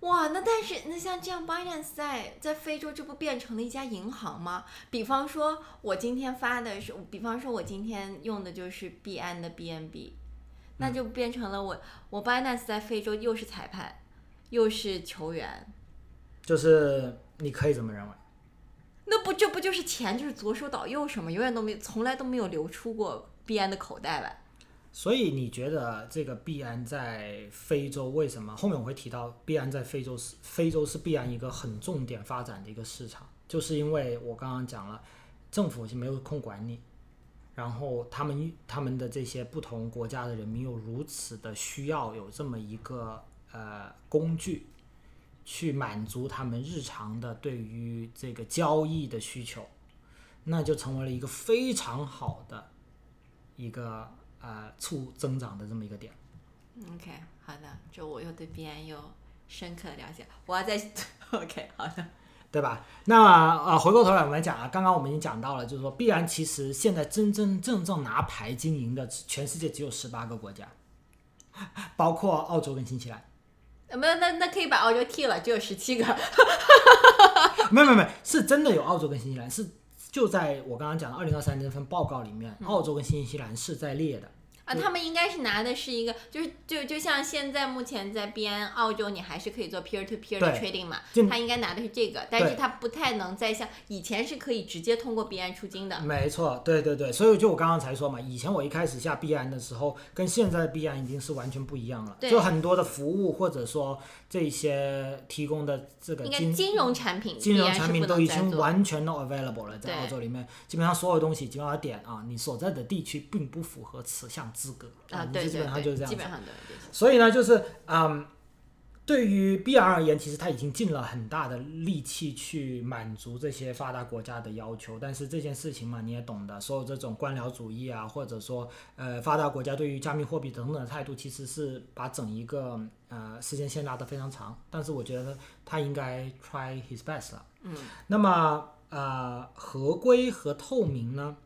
哇，那但是那像这样，Binance 在在非洲这不变成了一家银行吗？比方说，我今天发的是，比方说我今天用的就是币安的 BNB，那就变成了我我 Binance 在非洲又是裁判，又是球员，就是你可以这么认为。那不这不就是钱就是左手倒右手吗？永远都没从来都没有流出过币安的口袋吧？所以你觉得这个币安在非洲为什么？后面我会提到币安在非洲是非洲是币安一个很重点发展的一个市场，就是因为我刚刚讲了，政府是没有空管你，然后他们他们的这些不同国家的人民又如此的需要有这么一个呃工具，去满足他们日常的对于这个交易的需求，那就成为了一个非常好的一个呃促增长的这么一个点。OK，好的，这我又对币安有深刻的了解。我要再 [LAUGHS] OK，好的，对吧？那么呃，回过头来我们讲啊，刚刚我们已经讲到了，就是说，必然其实现在真真正正拿牌经营的全世界只有十八个国家，[LAUGHS] 包括澳洲跟新西兰。呃没有，那那可以把澳洲踢了，只有十七个。[LAUGHS] 没有没有没有，是真的有澳洲跟新西兰，是就在我刚刚讲的二零二三那份报告里面，澳洲跟新西兰是在列的。啊，他们应该是拿的是一个，就是就就像现在目前在边澳洲，你还是可以做 peer to peer 的 trading 嘛，他应该拿的是这个，但是他不太能再像以前是可以直接通过币安出金的。没错，对对对，所以就我刚刚才说嘛，以前我一开始下币安的时候，跟现在的币安已经是完全不一样了，就很多的服务或者说这些提供的这个金金融产品，金融产品都已。经完全都 available 了，在对澳洲里面，基本上所有东西，基本上点啊，你所在的地区并不符合此项资格啊，你对对基本上就是这，样子。所以呢，就是嗯，对于 BR 而言，其实他已经尽了很大的力气去满足这些发达国家的要求，但是这件事情嘛，你也懂的，所有这种官僚主义啊，或者说呃发达国家对于加密货币等等的态度，其实是把整一个呃时间线拉得非常长。但是我觉得他应该 try his best 了。嗯，那么呃，合规和透明呢，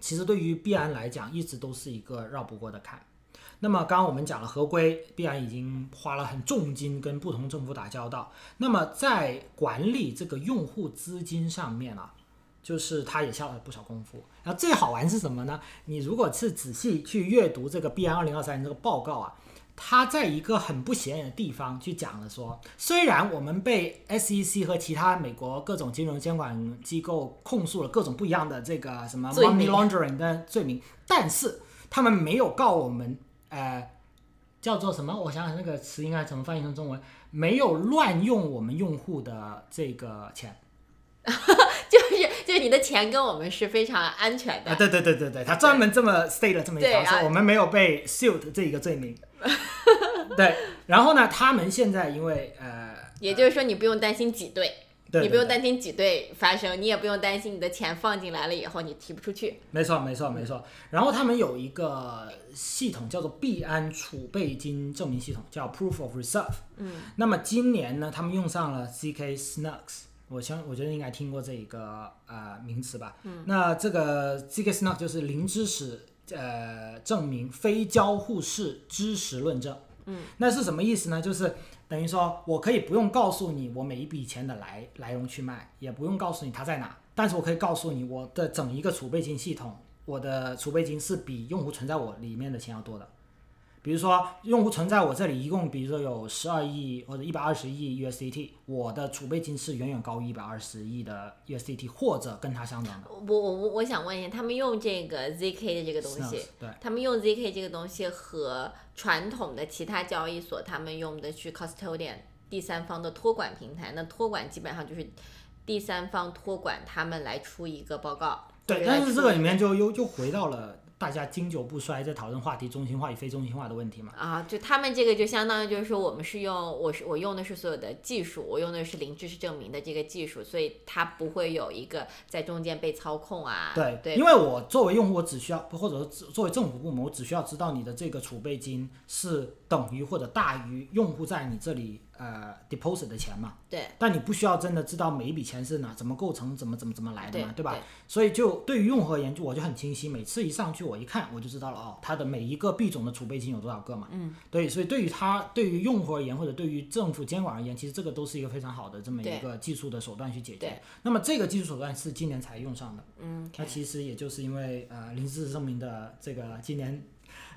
其实对于币安来讲，一直都是一个绕不过的坎。那么刚刚我们讲了合规，必然已经花了很重金跟不同政府打交道。那么在管理这个用户资金上面啊，就是他也下了不少功夫。然后最好玩是什么呢？你如果是仔细去阅读这个 B N 二零二三年这个报告啊，他在一个很不显眼的地方去讲了说，虽然我们被 SEC 和其他美国各种金融监管机构控诉了各种不一样的这个什么 money laundering 的罪名，但是他们没有告我们，呃，叫做什么？我想想那个词应该怎么翻译成中文？没有乱用我们用户的这个钱 [LAUGHS] 就是就是你的钱跟我们是非常安全的。啊！对对对对对，他专门这么 state 了这么一条，说我们没有被 sued 这一个罪名。对，然后呢，他们现在因为呃，[LAUGHS] 也就是说，你不用担心挤兑，对你不用担心挤兑发生，你也不用担心你的钱放进来了以后你提不出去。没错，没错，没错。然后他们有一个系统叫做币安储备金证明系统，叫 Proof of Reserve。嗯，那么今年呢，他们用上了 CK Snux，我相我觉得应该听过这一个呃名词吧。嗯，那这个 CK Snux 就是零知识呃证明非交互式知识论证。嗯，那是什么意思呢？就是等于说我可以不用告诉你我每一笔钱的来来龙去脉，也不用告诉你它在哪，但是我可以告诉你我的整一个储备金系统，我的储备金是比用户存在我里面的钱要多的。比如说，用户存在我这里一共，比如说有十二亿或者一百二十亿 USDT，我的储备金是远远高于一百二十亿的 USDT，或者跟它相等的。我我我我想问一下，他们用这个 ZK 的这个东西对，他们用 ZK 这个东西和传统的其他交易所他们用的去 custodian 第三方的托管平台，那托管基本上就是第三方托管他们来出一个报告。对，但是这个里面就又又回到了大家经久不衰在讨论话题中心化与非中心化的问题嘛。啊，就他们这个就相当于就是说，我们是用我是我用的是所有的技术，我用的是零知识证明的这个技术，所以它不会有一个在中间被操控啊。对，对，因为我作为用户，我只需要，或者说作为政府部门，我只需要知道你的这个储备金是等于或者大于用户在你这里呃 deposit 的钱嘛。对但你不需要真的知道每一笔钱是哪怎么构成、怎么怎么怎么来的嘛，对吧？所以就对于用户而言，就我就很清晰，每次一上去我一看我就知道了哦，它的每一个币种的储备金有多少个嘛。嗯。对，所以对于它对于用户而言，或者对于政府监管而言，其实这个都是一个非常好的这么一个技术的手段去解决对。那么这个技术手段是今年才用上的。嗯，那其实也就是因为呃零知识证明的这个今年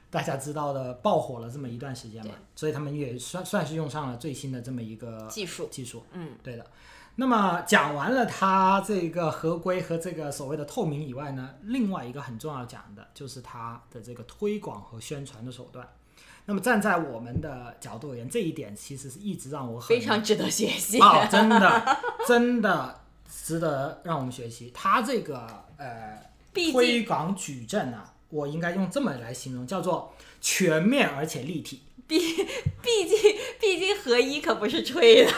大家知道的爆火了这么一段时间嘛，所以他们也算算是用上了最新的这么一个技术，技术。嗯，对的。那么讲完了它这个合规和这个所谓的透明以外呢，另外一个很重要讲的就是它的这个推广和宣传的手段。那么站在我们的角度而言，这一点其实是一直让我很非常值得学习。啊、真的真的值得让我们学习。它这个呃毕推竟广矩阵啊，我应该用这么来形容，叫做全面而且立体。毕 [LAUGHS] 毕竟毕竟合一可不是吹的。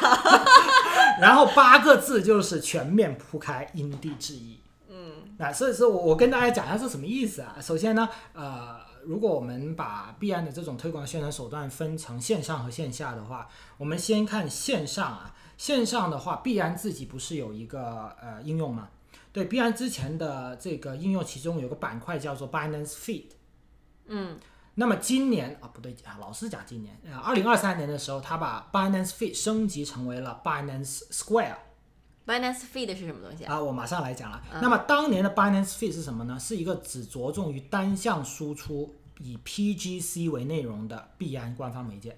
[LAUGHS] 然后八个字就是全面铺开，因地制宜。嗯，那所以说我我跟大家讲一下是什么意思啊？首先呢，呃，如果我们把必安的这种推广宣传手段分成线上和线下的话，我们先看线上啊。线上的话，必安自己不是有一个呃应用吗？对，币安之前的这个应用其中有个板块叫做 Binance Feed。嗯，那么今年啊，不对啊，老是讲今年，啊，二零二三年的时候，他把 Binance Feed 升级成为了 Binance Square。Binance Feed 是什么东西啊？啊，我马上来讲了。那么当年的 Binance Feed 是什么呢？是一个只着重于单向输出、以 PGC 为内容的币安官方媒介。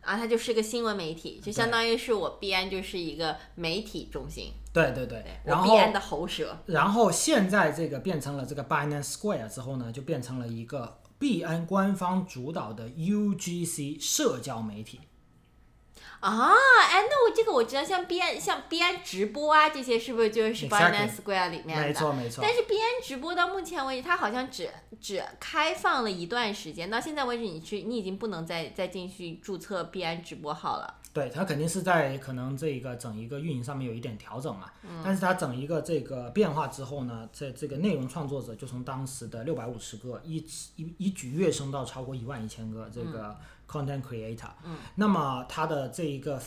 啊，它就是个新闻媒体，就相当于是我币安就是一个媒体中心，对对对。然后的喉舌。然后现在这个变成了这个 Binance Square 之后呢，就变成了一个币安官方主导的 UGC 社交媒体。啊，哎，那我这个我知道，像币安、像币安直播啊，这些是不是就是 Binance Square 里面的？没错没错但。是币安直播到目前为止，它好像只只开放了一段时间，到现在为止，你去你已经不能再再进去注册币安直播号了。对，它肯定是在可能这个整一个运营上面有一点调整嘛，但是它整一个这个变化之后呢，这这个内容创作者就从当时的六百五十个一一一举跃升到超过一万一千个这个 content creator，嗯，那么它的这一个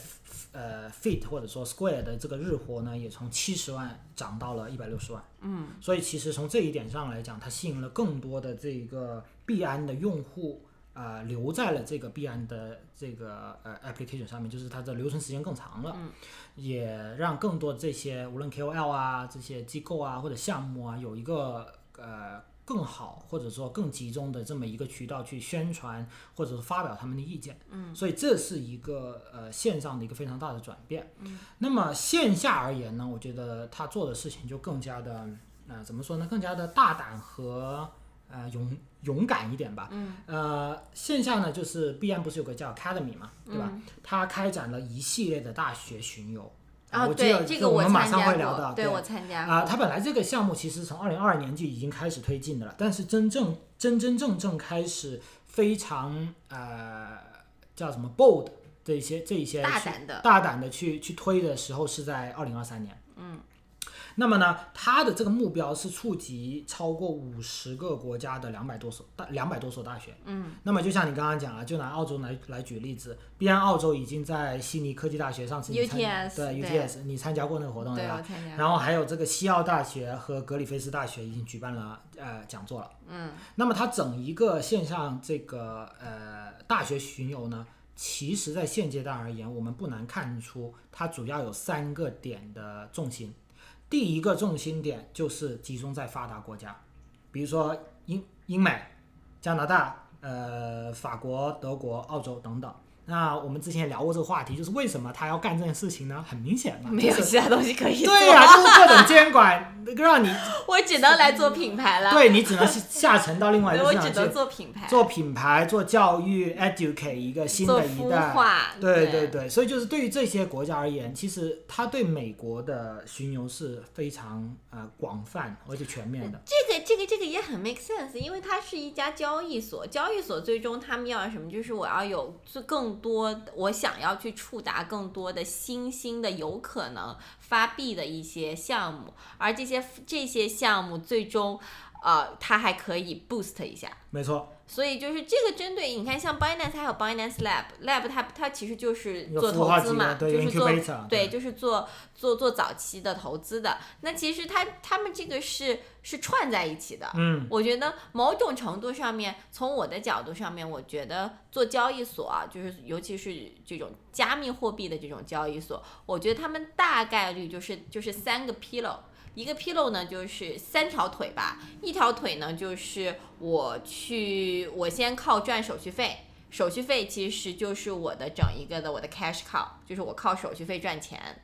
呃 fit 或者说 square 的这个日活呢，也从七十万涨到了一百六十万，嗯，所以其实从这一点上来讲，它吸引了更多的这个币安的用户。呃，留在了这个币安的这个呃 application 上面，就是它的留存时间更长了，也让更多的这些无论 KOL 啊、这些机构啊或者项目啊，有一个呃更好或者说更集中的这么一个渠道去宣传或者是发表他们的意见。嗯，所以这是一个呃线上的一个非常大的转变。嗯，那么线下而言呢，我觉得他做的事情就更加的呃怎么说呢？更加的大胆和呃勇勇敢一点吧。嗯。呃，线下呢，就是币安不是有个叫 Academy 嘛，对吧？它开展了一系列的大学巡游。啊，我记得对，这个我我们马上会聊到。过，对我参加啊、过。它本来这个项目其实从二零二二年就已经开始推进的了，但是真正真真正正开始非常呃叫什么 bold 这一些这一些大胆的大胆的去去推的时候是在二零二三年。嗯。那么呢，它的这个目标是触及超过五十个国家的两百多所大两百多所大学。嗯。那么就像你刚刚讲了，就拿澳洲来来举例子，必然澳洲已经在悉尼科技大学上次你参 UTS 对对 UTS 你参加过那个活动对，吧。然后还有这个西澳大学和格里菲斯大学已经举办了呃讲座了。嗯，那么它整一个线上这个呃大学巡游呢，其实在现阶段而言，我们不难看出它主要有三个点的重心。第一个重心点就是集中在发达国家，比如说英英美、加拿大、呃法国、德国、澳洲等等。那我们之前也聊过这个话题，就是为什么他要干这件事情呢？很明显嘛，没有其他东西可以做。对呀、就是各种监管，让你 [LAUGHS] 我只能来做品牌了。对你只能下沉到另外一，个市场我只能去做品牌，做品牌、做教育、educate 一个新的一代。化。对对对对，所以就是对于这些国家而言，其实他对美国的巡游是非常呃广泛而且全面的。这个这个这个也很 make sense，因为它是一家交易所，交易所最终他们要什么？就是我要有最更多，我想要去触达更多的新兴的有可能发币的一些项目，而这些这些项目最终，呃，它还可以 boost 一下。没错，所以就是这个针对你看，像 Binance 还有 Binance Lab，Lab 它它其实就是做投资嘛，就是做对，对就是做做做早期的投资的。那其实它他们这个是是串在一起的。嗯，我觉得某种程度上面，从我的角度上面，我觉得做交易所啊，就是尤其是这种加密货币的这种交易所，我觉得他们大概率就是就是三个 pillar。一个 pillow 呢，就是三条腿吧，一条腿呢就是我去，我先靠赚手续费，手续费其实就是我的整一个的我的 cash cow，就是我靠手续费赚钱。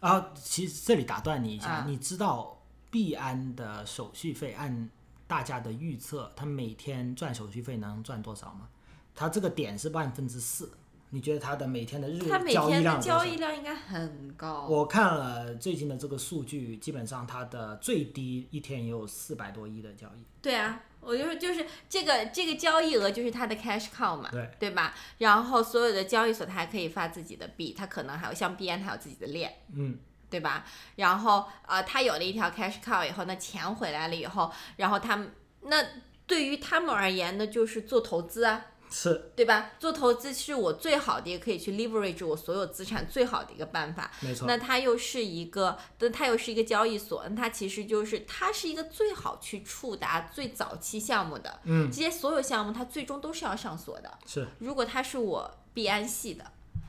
啊，其实这里打断你一下，啊你知道币安的手续费按大家的预测，他每天赚手续费能赚多少吗？他这个点是万分之四，你觉得他的每天的日它每交易天的量有多少交易量应该很高。我看了最近的这个数据，基本上它的最低一天也有四百多亿的交易。对啊，我就是就是这个这个交易额就是它的 cash cow 嘛，对对吧？然后所有的交易所它还可以发自己的币，它可能还有像币安它有自己的链，嗯，对吧？然后呃，它有了一条 cash cow 以后，那钱回来了以后，然后他们那对于他们而言呢，就是做投资啊，是对吧？做投资是我最好的，也可以去 leverage 我所有资产最好的一个办法。没错。那它又是一个，那它又是一个交易所，那它其实就是它是一个最好去触达最早期项目的，嗯，这些所有项目它最终都是要上锁的。是如果它是我币安系的，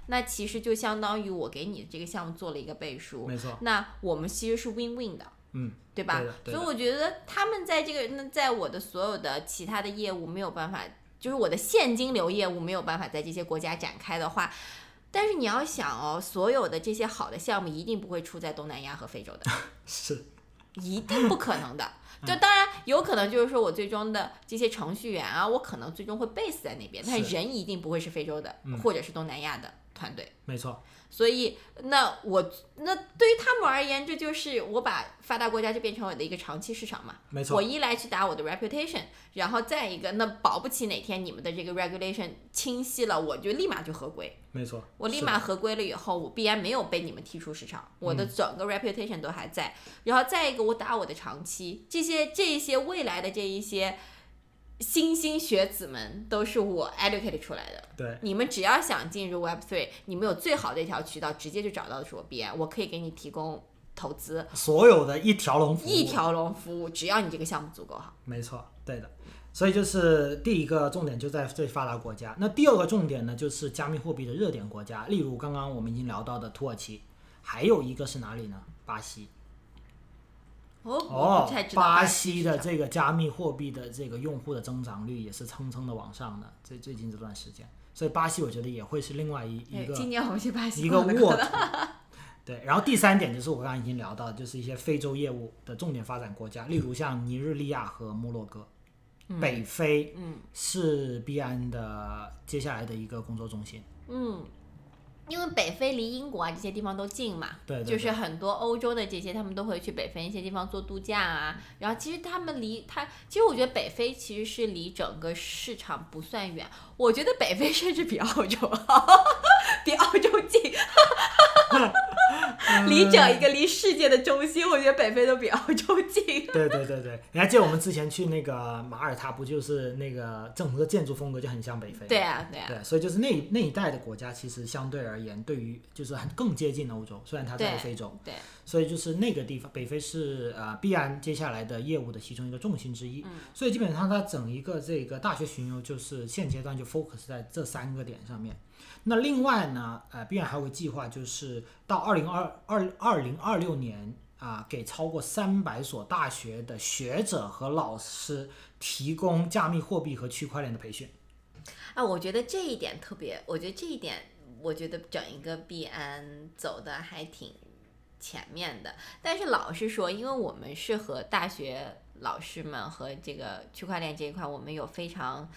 那其实就相当于我给你这个项目做了一个背书，没错。那我们其实是 win win 的。嗯，对吧？所以我觉得他们在这个，那在我的所有的其他的业务没有办法，就是我的现金流业务没有办法在这些国家展开的话，但是你要想哦，所有的这些好的项目一定不会出在东南亚和非洲的，[LAUGHS] 是，一定不可能的。[LAUGHS] 就当然有可能就是说我最终的这些程序员啊，我可能最终会 base 在那边，但是人一定不会是非洲的、或者是东南亚的团队。没错。所以，那我那对于他们而言，这就是我把发达国家就变成我的一个长期市场嘛。没错我一来去打我的 reputation，然后再一个，那保不齐哪天你们的这个 regulation 清晰了，我就立马就合规。没错。我立马合规了以后，我必然没有被你们踢出市场，我嗯的整个 reputation 都还在。然后再一个，我打我的长期，这些这一些未来的这一些新兴学子们都是我 educate 出来的。对，你们只要想进入 Web Three，你们有最好的一条渠道，直接就找到的是我 BN，我可以给你提供投资，所有的一条龙服务。一条龙服务，只要你这个项目足够好。没错，对的。所以就是第一个重点就在最发达国家，那第二个重点呢，就是加密货币的热点国家，例如刚刚我们已经聊到的土耳其，还有一个是哪里呢？巴西。哦，巴西西的这个加密货币的这个用户的增长率也是蹭蹭的往上的，最最近这段时间，所以巴西我觉得也会是另外一一个哎今年我们去巴西一个沃土。对，然后第三点就是我刚刚已经聊到，就是一些非洲业务的重点发展国家，例如像尼日利亚和摩洛哥。北非嗯是币安的接下来的一个工作中心。嗯，因为北非离英国啊这些地方都近嘛，对对就是很多欧洲的这些，他们都会去北非一些地方做度假啊。然后其实他们离他，其实我觉得北非其实是离整个市场不算远，我觉得北非甚至比澳洲好，[LAUGHS] 比澳洲近。[LAUGHS] 离整一个离世界的中心，我觉得北非都比澳洲近。对对对对，你还记得我们之前去那个马耳他，不就是那个整个建筑风格就很像北非？对啊，对啊，对，所以就是那那一带的国家，其实相对而言，对于就是很更接近欧洲，虽然它在对非洲，对，所以就是那个地方，北非是呃必然接下来的业务的其中一个重心之一。所以基本上它整一个这个大学巡游，就是现阶段就 focus 在这三个点上面。那另外呢，呃，必然还有个计划，就是到二零二二二零二六年啊、给超过三百所大学的学者和老师提供加密货币和区块链的培训。啊，我觉得这一点特别，我觉得这一点，我觉得整一个币安走的还挺前面的。但是老实说，因为我们是和大学老师们和这个区块链这一块，我们有非常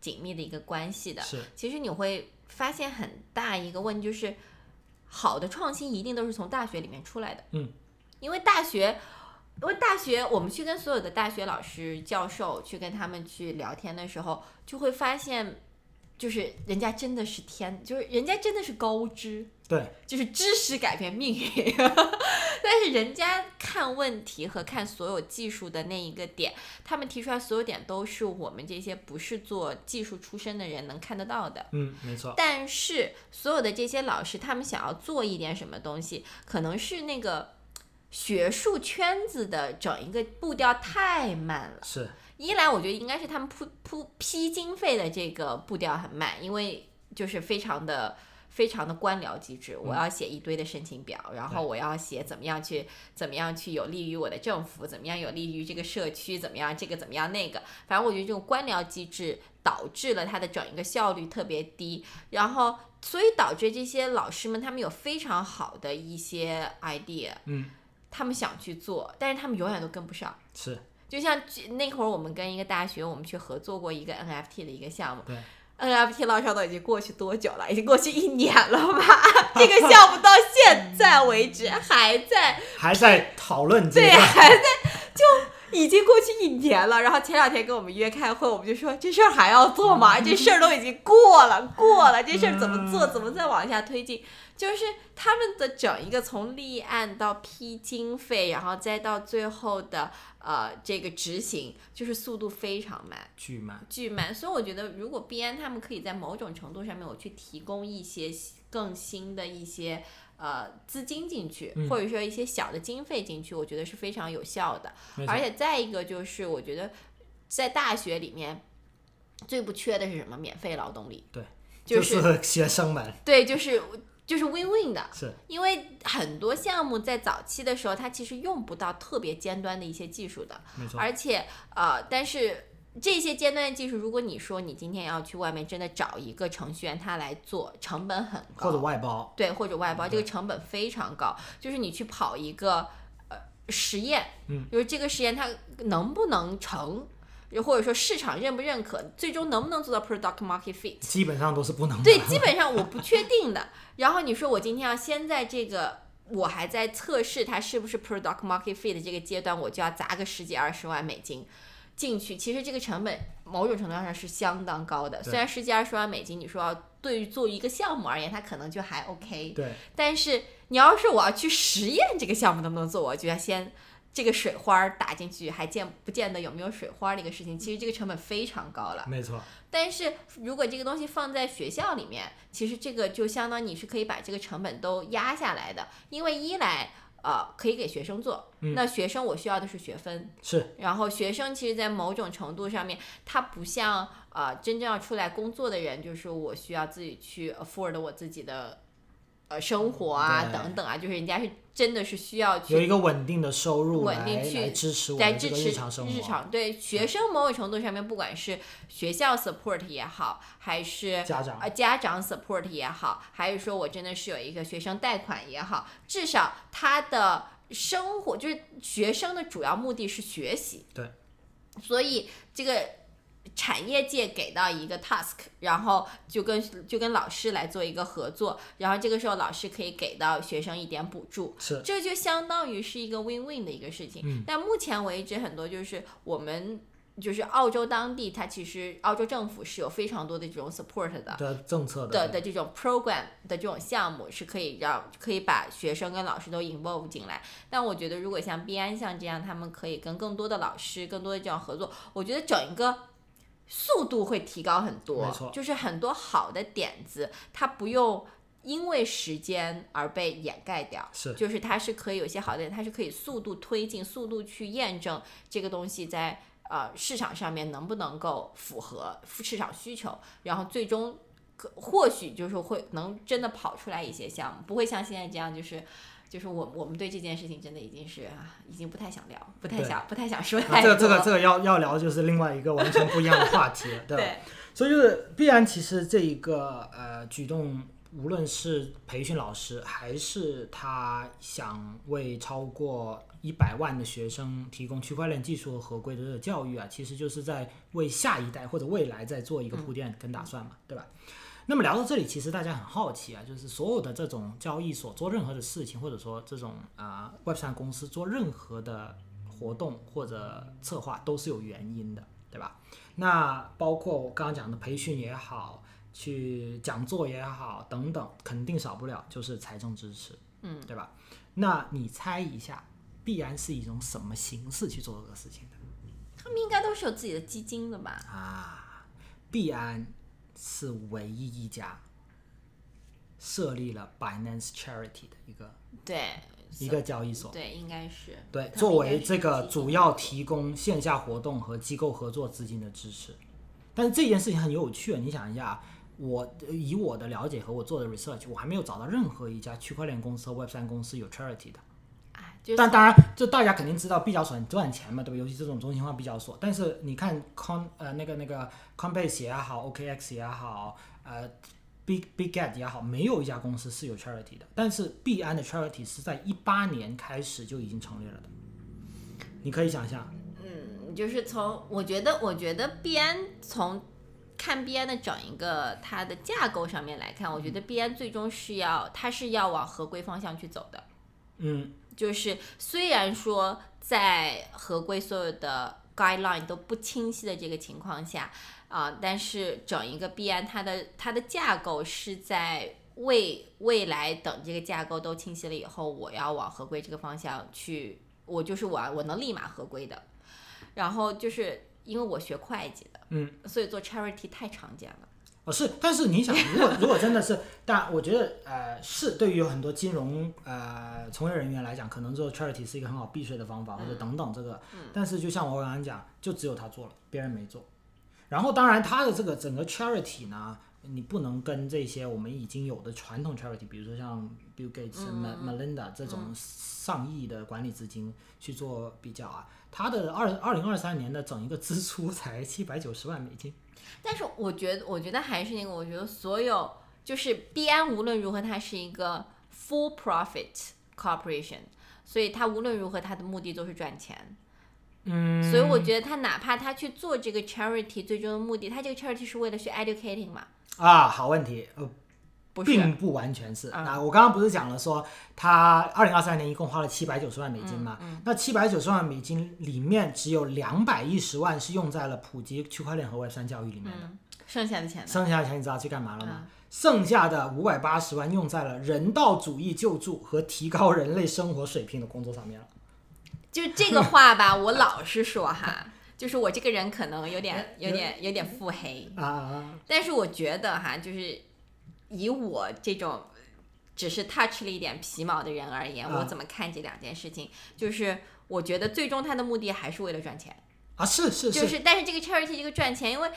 紧密的一个关系的。是其实你会发现很大一个问题就是，好的创新一定都是从大学里面出来的。嗯，因为大学。因为大学，我们去跟所有的大学老师、教授去跟他们去聊天的时候，就会发现，就是人家真的是天，就是人家真的是高知，对，就是知识改变命运。[LAUGHS] 但是人家看问题和看所有技术的那一个点，他们提出来所有点都是我们这些不是做技术出身的人能看得到的。嗯，没错，但是所有的这些老师，他们想要做一点什么东西，可能是那个学术圈子的整一个步调太慢了。是一来，我觉得应该是他们铺铺批经费的这个步调很慢，因为就是非常的非常的官僚机制，我要写一堆的申请表，然后我要写怎么样去怎么样去有利于我的政府，怎么样有利于这个社区，怎么样这个怎么样那个，反正我觉得这种官僚机制导致了它的整一个效率特别低，然后所以导致这些老师们他们有非常好的一些 idea，嗯，他们想去做，但是他们永远都跟不上。是就像那会儿我们跟一个大学，我们去合作过一个 NFT 的一个项目。对 NFT 浪潮都已经过去多久了？已经过去一年了吧？这个项目到现在为止 [LAUGHS] 还在，还在讨论阶对，段。还在，就已经过去一年了。然后前两天跟我们约开会，我们就说这事儿还要做吗？这事儿都已经过了，[LAUGHS] 过了，这事儿怎么做？怎么再往下推进？就是他们的整一个从立案到批经费，然后再到最后的呃这个执行，就是速度非常慢。巨慢，巨慢，所以我觉得如果必安他们可以在某种程度上面，我去提供一些更新的一些呃资金进去，嗯或者说一些小的经费进去，我觉得是非常有效的。而且再一个就是，我觉得在大学里面最不缺的是什么？免费劳动力。对，就、就是是学生们对，就是就是 win win 的。是因为很多项目在早期的时候，它其实用不到特别尖端的一些技术的，没错，而且呃，但是这些尖端的技术，如果你说你今天要去外面真的找一个程序员他来做，成本很高，或者外包，对，或者外包，这个成本非常高。就是你去跑一个呃实验，嗯，就是这个实验它能不能成，又或者说市场认不认可，最终能不能做到 product market fit，基本上都是不能。对，[LAUGHS] 基本上我不确定的。然后你说我今天要先在这个我还在测试它是不是 product market fit 的这个阶段，我就要砸个十几二十万美金进去。其实这个成本某种程度上是相当高的。虽然十几二十万美金，你说要对于做一个项目而言，它可能就还 OK，对，但是你要是我要去实验这个项目能不能做，我就要先。这个水花儿打进去，还见不见得有没有水花儿这个事情，其实这个成本非常高了。没错，但是如果这个东西放在学校里面，其实这个就相当你是可以把这个成本都压下来的，因为一来呃可以给学生做，嗯。那学生我需要的是学分，是。然后学生其实，在某种程度上面，他不像呃真正要出来工作的人，就是我需要自己去 afford 我自己的呃生活啊等等啊，就是人家是真的是需要去有一个稳定的收入来稳定去来支持我的这个来支持日常生活。日常对学生某种程度上面，不管是学校 support 也好，还是家长呃家长 support 也好，还是说我真的是有一个学生贷款也好，至少他的生活就是学生的主要目的是学习。对，所以这个。产业界给到一个 task，然后就跟就跟老师来做一个合作，然后这个时候老师可以给到学生一点补助，是。这就相当于是一个 win win 的一个事情。嗯。但目前为止，很多就是我们就是澳洲当地，它其实澳洲政府是有非常多的这种 support 的。的政策的。的这种 program 的这种项目是可以让可以把学生跟老师都 involve 进来，但我觉得如果像 B 安像这样，他们可以跟更多的老师、更多的这种合作，我觉得整一个速度会提高很多。没错就是很多好的点子，它不用因为时间而被掩盖掉。是就是它是可以有些好的点，它是可以速度推进、速度去验证这个东西在呃市场上面能不能够符合市场需求，然后最终可或许就是会能真的跑出来一些项目，不会像现在这样就是。就是我我们对这件事情真的已经是啊已经不太想聊，不太想不太想说啊太多。这个这个这个要要聊就是另外一个完全不一样的话题了，[LAUGHS] 对吧？对所以就是必然，其实这一个呃举动，无论是培训老师，还是他想为超过一百万的学生提供区块链技术和合规的教育啊，其实就是在为下一代或者未来在做一个铺垫跟打算嘛，对吧？那么聊到这里，其实大家很好奇啊，就是所有的这种交易所做任何的事情，或者说这种啊、Web 3公司做任何的活动或者策划，都是有原因的，对吧？那包括我刚刚讲的培训也好，去讲座也好等等，肯定少不了就是财政支持，嗯，对吧？那你猜一下，必然是一种什么形式去做这个事情的他们应该都是有自己的基金的吧？啊？必安是唯一一家设立了 Binance Charity 的一个对，一个交易所。对，应该是对，作为这个主要提供线下活动和机构合作资金的支持。但是这件事情很有趣，你想一下，我以我的了解和我做的 research，我还没有找到任何一家区块链公司和 Web 三公司有 charity 的。啊，就是但当然，就大家肯定知道毕交所很赚钱嘛，对吧？尤其这种中心化毕交所。但是你看 Con 呃那个那个 Coinbase 也好，OKX 也好，呃 Big BigGet 也好，没有一家公司是有 charity 的。但是币安的 charity 是在一八年开始就已经成立了的。你可以想象，嗯，就是从我觉得，我觉得币安从看币安的整一个它的架构上面来看，我觉得币安最终是要它是要往合规方向去走的。嗯，就是虽然说在合规所有的 guideline 都不清晰的这个情况下，啊、但是整一个币安它的它的架构是在未未来等这个架构都清晰了以后，我要往合规这个方向去，我就是我我能立马合规的。然后就是因为我学会计的，嗯，所以做 charity 太常见了。哦是，但是你想，如果如果真的是，但我觉得呃是对于有很多金融呃从业人员来讲，可能做 charity 是一个很好避税的方法，或者等等这个。但是就像我刚刚讲，就只有他做了，别人没做。然后当然他的这个整个 charity 呢，你不能跟这些我们已经有的传统 charity，比如说像 Bill Gates、Mel Melinda 这种上亿的管理资金去做比较啊。他的二二零二三年的整一个支出 [LAUGHS] 才七百九十万美金。但是我觉得，我觉得还是那个，我觉得所有就是币安无论如何，它是一个 full profit corporation，所以它无论如何，它的目的都是赚钱。嗯，所以我觉得他哪怕他去做这个 charity，最终的目的，他这个 charity 是为了去 educating 嘛？啊，好问题，呃，不，并不完全是。嗯那我刚刚不是讲了说，他二零二三年一共花了七百九十万美金嘛？嗯那七百九十万美金里面只有两百一十万是用在了普及区块链和 Web 三教育里面的，嗯，剩下的钱呢？剩下的钱你知道去干嘛了吗？嗯剩下的五百八十万用在了人道主义救助和提高人类生活水平的工作上面了。就这个话吧，我老实说哈，[LAUGHS] 就是我这个人可能有点、有点、有点腹黑，啊啊但是我觉得哈，就是以我这种只是 touch 了一点皮毛的人而言，啊我怎么看这两件事情？就是我觉得最终他的目的还是为了赚钱，啊！是是是，就是是但是这个 charity 这个赚钱，因为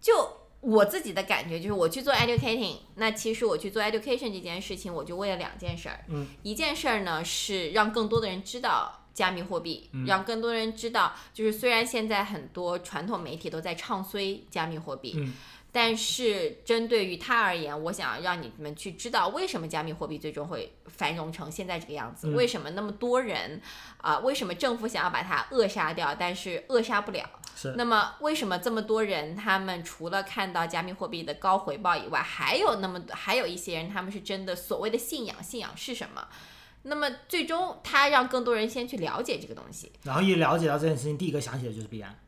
就。我自己的感觉就是，我去做 educating，那其实我去做 education 这件事情，我就为了两件事儿。嗯，一件事儿呢是让更多的人知道加密货币，让更多人知道，就是虽然现在很多传统媒体都在唱衰加密货币，嗯但是针对于他而言，我想让你们去知道为什么加密货币最终会繁荣成现在这个样子，嗯为什么那么多人啊、为什么政府想要把它扼杀掉，但是扼杀不了。是那么为什么这么多人，他们除了看到加密货币的高回报以外，还有那么还有一些人，他们是真的所谓的信仰，信仰是什么？那么最终他让更多人先去了解这个东西，然后一了解到这件事情，第一个想起的就是币安。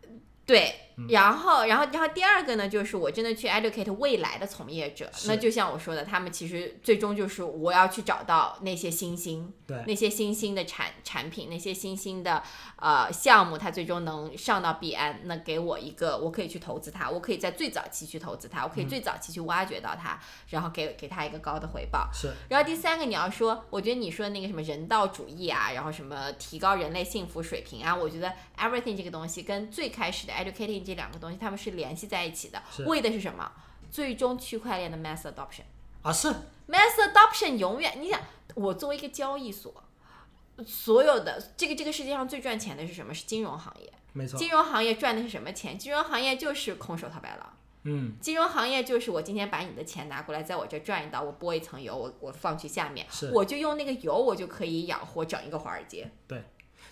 对，然后，然后，然后第二个呢，就是我真的去 educate 未来的从业者。那就像我说的，他们其实最终就是我要去找到那些新兴，对。那些新兴的产产品，那些新兴的呃项目，它最终能上到币安，那给我一个，我可以去投资它，我可以在最早期去投资它，我可以最早期去挖掘到它，然后给给它一个高的回报。是。然后第三个，你要说，我觉得你说的那个什么人道主义啊，然后什么提高人类幸福水平啊，我觉得 everything 这个东西跟最开始的 educating 这两个东西，它们是联系在一起的，为的是什么？最终区块链的 mass adoption。啊是 mass adoption 永远，你想，我作为一个交易所，所有的这个这个世界上最赚钱的是什么？是金融行业。没错。金融行业赚的是什么钱？金融行业就是空手套白狼。嗯，金融行业就是我今天把你的钱拿过来，在我这转一道，我拨一层油，我我放去下面是，我就用那个油，我就可以养活整一个华尔街。对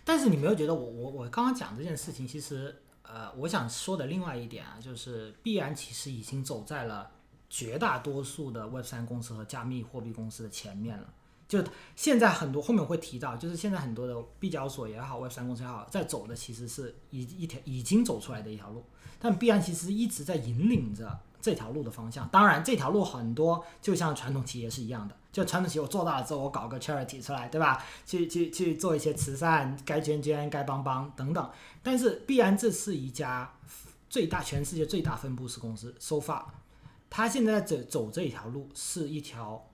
但是你没有觉得我我我刚刚讲这件事情，其实呃，我想说的另外一点啊，就是必然其实已经走在了绝大多数的 Web 三公司和加密货币公司的前面了。就现在很多后面会提到，就是现在很多的币交所也好，Web 三公司也好，在走的其实是一一条已经走出来的一条路，但必然其实一直在引领着这条路的方向。当然，这条路很多就像传统企业是一样的，就传统企业我做大了之后，我搞个 charity 出来，对吧？去去去做一些慈善，该捐捐，该帮帮等等。但是必然这是一家最大全世界最大分布式公司，so far，它现在走走这一条路是一条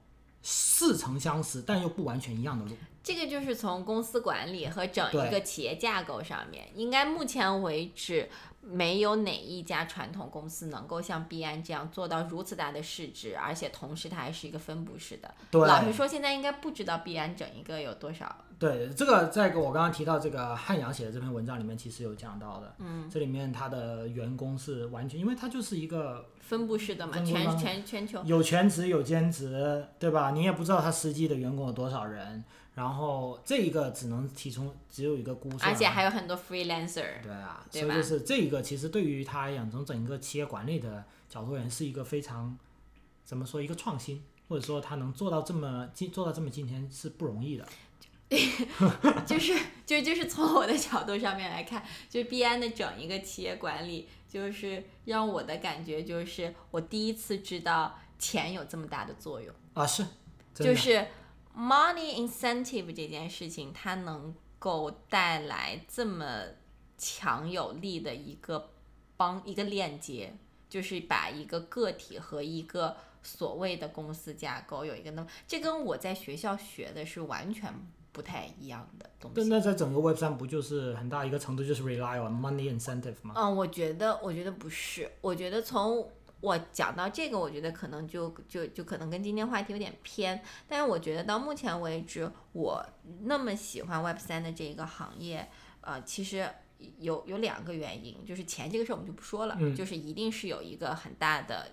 似曾相识但又不完全一样的路。这个就是从公司管理和整一个企业架构上面，应该目前为止没有哪一家传统公司能够像币安这样做到如此大的市值，而且同时它还是一个分布式的。对，老实说，现在应该不知道币安整一个有多少。对，这个在我刚刚提到这个汉阳写的这篇文章里面，其实有讲到的。嗯，这里面它的员工是完全，因为它就是一个分布式的嘛，全全全球。有全职有兼职，对吧？你也不知道它实际的员工有多少人，然后这一个只能提出只有一个估算，而且还有很多 freelancer，对啊，对所以就是这一个其实对于他来讲，从整个企业管理的角度而言，是一个非常怎么说一个创新，或者说他能做到这么今做到这么今天是不容易的。就是就就是从我的角度上面来看，就币安的整一个企业管理，就是让我的感觉就是我第一次知道钱有这么大的作用，啊，是，就是 money incentive 这件事情，它能够带来这么强有力的一个帮一个链接，就是把一个个体和一个所谓的公司架构有一个那么，这跟我在学校学的是完全不太一样的东西。但那在整个 Web 三不就是很大一个程度就是 rely on money incentive 吗？嗯，我觉得，我觉得不是，我觉得从我讲到这个，我觉得可能就就就可能跟今天话题有点偏，但是我觉得到目前为止，我那么喜欢 Web 三的这个行业，呃，其实有有两个原因，就是钱这个事儿我们就不说了，嗯就是一定是有一个很大的。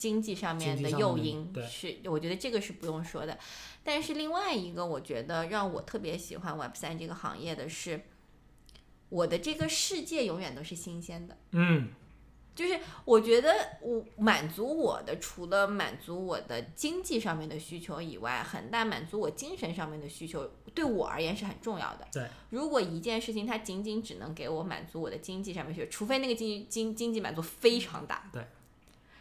经济上面的上面的诱因是，我觉得这个是不用说的。但是另外一个，我觉得让我特别喜欢 Web 三这个行业的是，我的这个世界永远都是新鲜的。嗯，就是我觉得我满足我的，除了满足我的经济上面的需求以外，很大满足我精神上面的需求，对我而言是很重要的。对，如果一件事情它仅仅只能给我满足我的经济上面需求，除非那个经经经济满足非常大，对，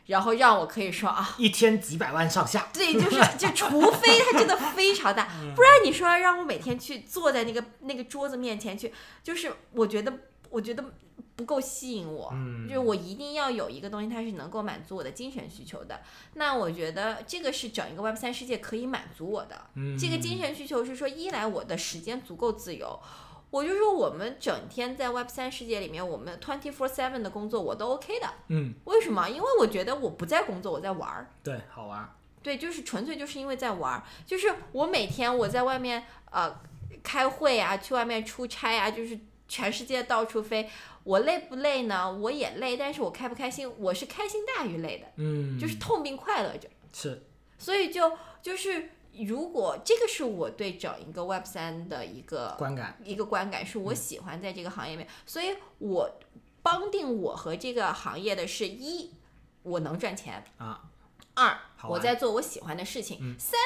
然后让我可以说啊，一天几百万上下，对，就是就除非它真的非常大，不然你说让我每天去坐在那个那个桌子面前去，就是我觉得我觉得不够吸引我，嗯就是我一定要有一个东西，它是能够满足我的精神需求的。那我觉得这个是整一个 Web 三世界可以满足我的。嗯，这个精神需求是说，一来我的时间足够自由。我就说，我们整天在 Web 三世界里面，我们 twenty four seven 的工作我都 OK 的。嗯，为什么？因为我觉得我不在工作，我在玩儿。对，好玩，对，就是纯粹就是因为在玩儿，就是我每天我在外面呃开会啊，去外面出差啊，就是全世界到处飞，我累不累呢？我也累，但是我开不开心？我是开心大于累的，嗯，就是痛并快乐着。是，所以就就是如果这个是我对整一个 Web 三的一个观感，一个观感，是我喜欢在这个行业里面，所以我帮定我和这个行业的是一，我能赚钱啊，二我在做我喜欢的事情，嗯三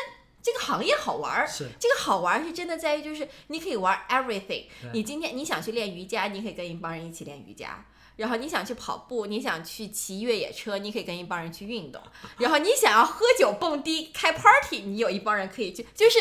这个行业好玩儿。是，这个好玩儿是真的在于，就是你可以玩 everything。你今天你想去练瑜伽，你可以跟一帮人一起练瑜伽。然后你想去跑步，你想去骑越野车，你可以跟一帮人去运动。然后你想要喝酒蹦迪开 party，你有一帮人可以去，就是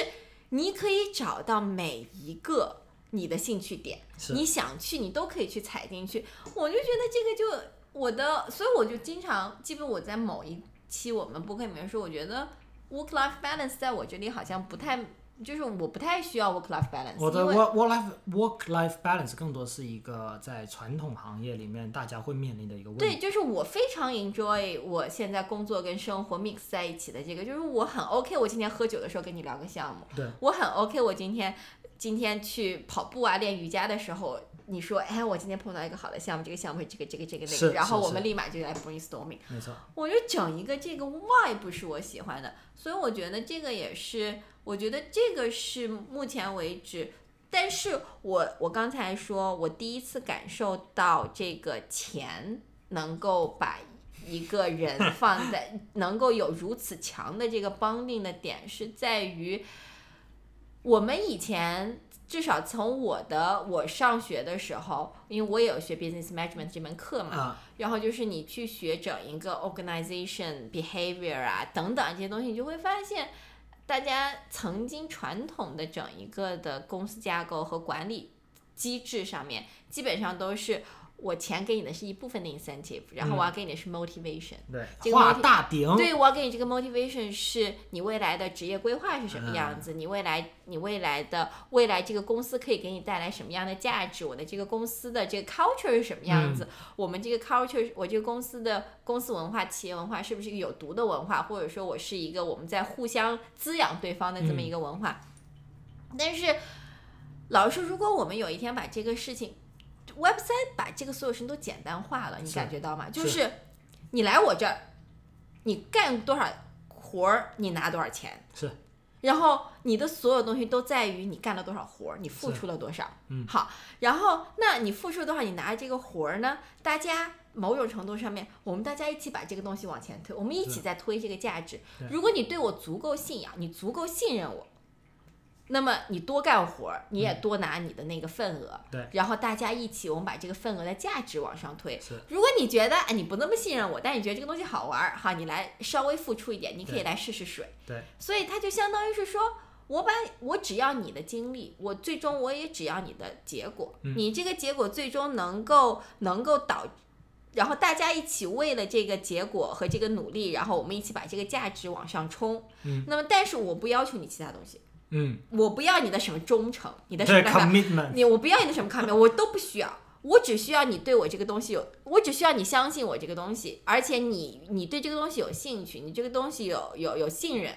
你可以找到每一个你的兴趣点，你想去你都可以去踩进去。我就觉得这个就我的，所以我就经常，基本我在某一期我们播客里面说，我觉得 work life balance 在我这里好像不太，就是我不太需要 work life balance，我的 work work life work life balance 更多是一个在传统行业里面大家会面临的一个问题对，就是我非常 enjoy 我现在工作跟生活 mix 在一起的这个，就是我很 OK。我今天喝酒的时候跟你聊个项目，对，我很 OK。我今天今天去跑步啊、练瑜伽的时候，你说，哎，我今天碰到一个好的项目，这个项目是这个这个这个那个，然后我们立马就来 brainstorming。没错，我就整一个这个 why 不是我喜欢的，所以我觉得这个也是，我觉得这个是目前为止，但是我我刚才说我第一次感受到这个钱能够把一个人 [LAUGHS] 放在能够有如此强的这个绑定的点，是在于我们以前。至少从我的我上学的时候，因为我也有学 business management 这门课嘛，啊，然后就是你去学整一个 organization behavior 啊等等这些东西，你就会发现，大家曾经传统的整一个的公司架构和管理机制上面，基本上都是我钱给你的是一部分的 incentive，然后我要给你的是 motivation。对这，个画大饼，对，我要给你这个 motivation 是你未来的职业规划是什么样子，你未来你未来的未来这个公司可以给你带来什么样的价值，我的这个公司的这个 culture 是什么样子，我们这个 culture 我这个公司的公司文化、企业文化是不是一个有毒的文化，或者说我是一个我们在互相滋养对方的这么一个文化。但是老实说，如果我们有一天把这个事情 Web 三把这个所有事情都简单化了，你感觉到吗？就是是你来我这儿，你干多少活儿，你拿多少钱。是，然后你的所有东西都在于你干了多少活儿，你付出了多少。嗯好，然后那你付出了多少，你拿着这个活儿呢？大家某种程度上面，我们大家一起把这个东西往前推，我们一起在推这个价值。如果你对我足够信仰，你足够信任我。那么你多干活儿，你也多拿你的那个份额，嗯对然后大家一起，我们把这个份额的价值往上推。是如果你觉得哎你不那么信任我，但你觉得这个东西好玩儿，哈，你来稍微付出一点，你可以来试试水。对，所以它就相当于是说，我把我只要你的精力，我最终我也只要你的结果，嗯你这个结果最终能够能够导。然后大家一起为了这个结果和这个努力，然后我们一起把这个价值往上冲。嗯，那么但是我不要求你其他东西，嗯，我不要你的什么忠诚，你的什么对干嘛，commitment，你我不要你的什么 comment，我都不需要，我只需要你对我这个东西有，我只需要你相信我这个东西，而且你你对这个东西有兴趣，你这个东西有有有信任，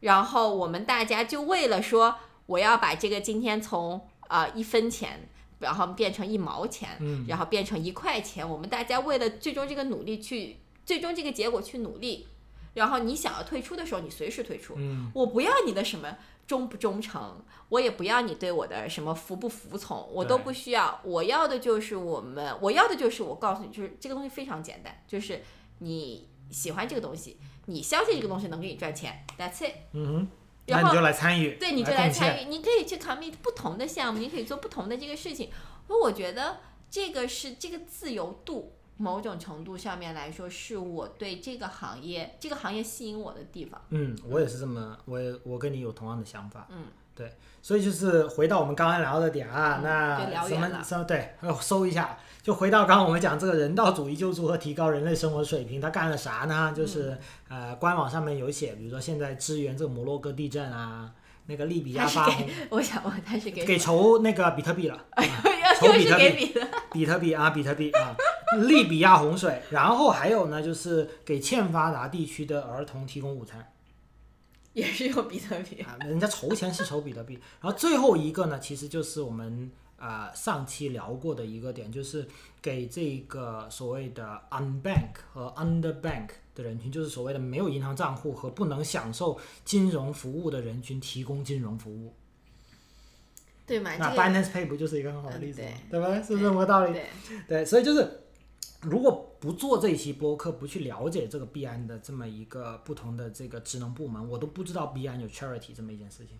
然后我们大家就为了说我要把这个今天从啊、呃一分钱。然后变成一毛钱，嗯。然后变成一块钱，我们大家为了最终这个努力去，最终这个结果去努力，然后你想要退出的时候，你随时退出，嗯，我不要你的什么忠不忠诚，我也不要你对我的什么服不服从，我都不需要。我要的就是我们，我要的就是我告诉你，就是这个东西非常简单，就是你喜欢这个东西，你相信这个东西能给你赚钱，That's it。嗯然后你就来参与，对，你就来参与，你可以去 commit 不同的项目，你可以做不同的这个事情。所以我觉得这个是这个自由度，某种程度上面来说，是我对这个行业这个行业吸引我的地方。嗯，我也是这么，我也我跟你有同样的想法。嗯，对，所以就是回到我们刚刚聊的点啊，嗯那什么什么对，呃收一下，就回到刚刚我们讲这个人道主义救助和提高人类生活水平，他干了啥呢？就是、嗯呃，官网上面有写，比如说现在支援这个摩洛哥地震啊，那个利比亚发红，我想问他是给给筹那个比特币了，筹比特币给，比特币啊，比特币啊，[LAUGHS] 利比亚洪水，然后还有呢，就是给欠发达地区的儿童提供午餐。[LAUGHS] 也是用比特币。啊，人家筹钱是筹比特币。然后最后一个呢，其实就是我们呃上期聊过的一个点，就是给这个所谓的 unbank 和 underbank 的人群，就是所谓的没有银行账户和不能享受金融服务的人群提供金融服务。对嘛？那这个 Binance Pay 不就是一个很好的例子吗？嗯对吧？是不是这么个道理？对，对，所以就是，如果不做这一期播客，不去了解这个币安的这么一个不同的这个职能部门，我都不知道币安有 charity 这么一件事情。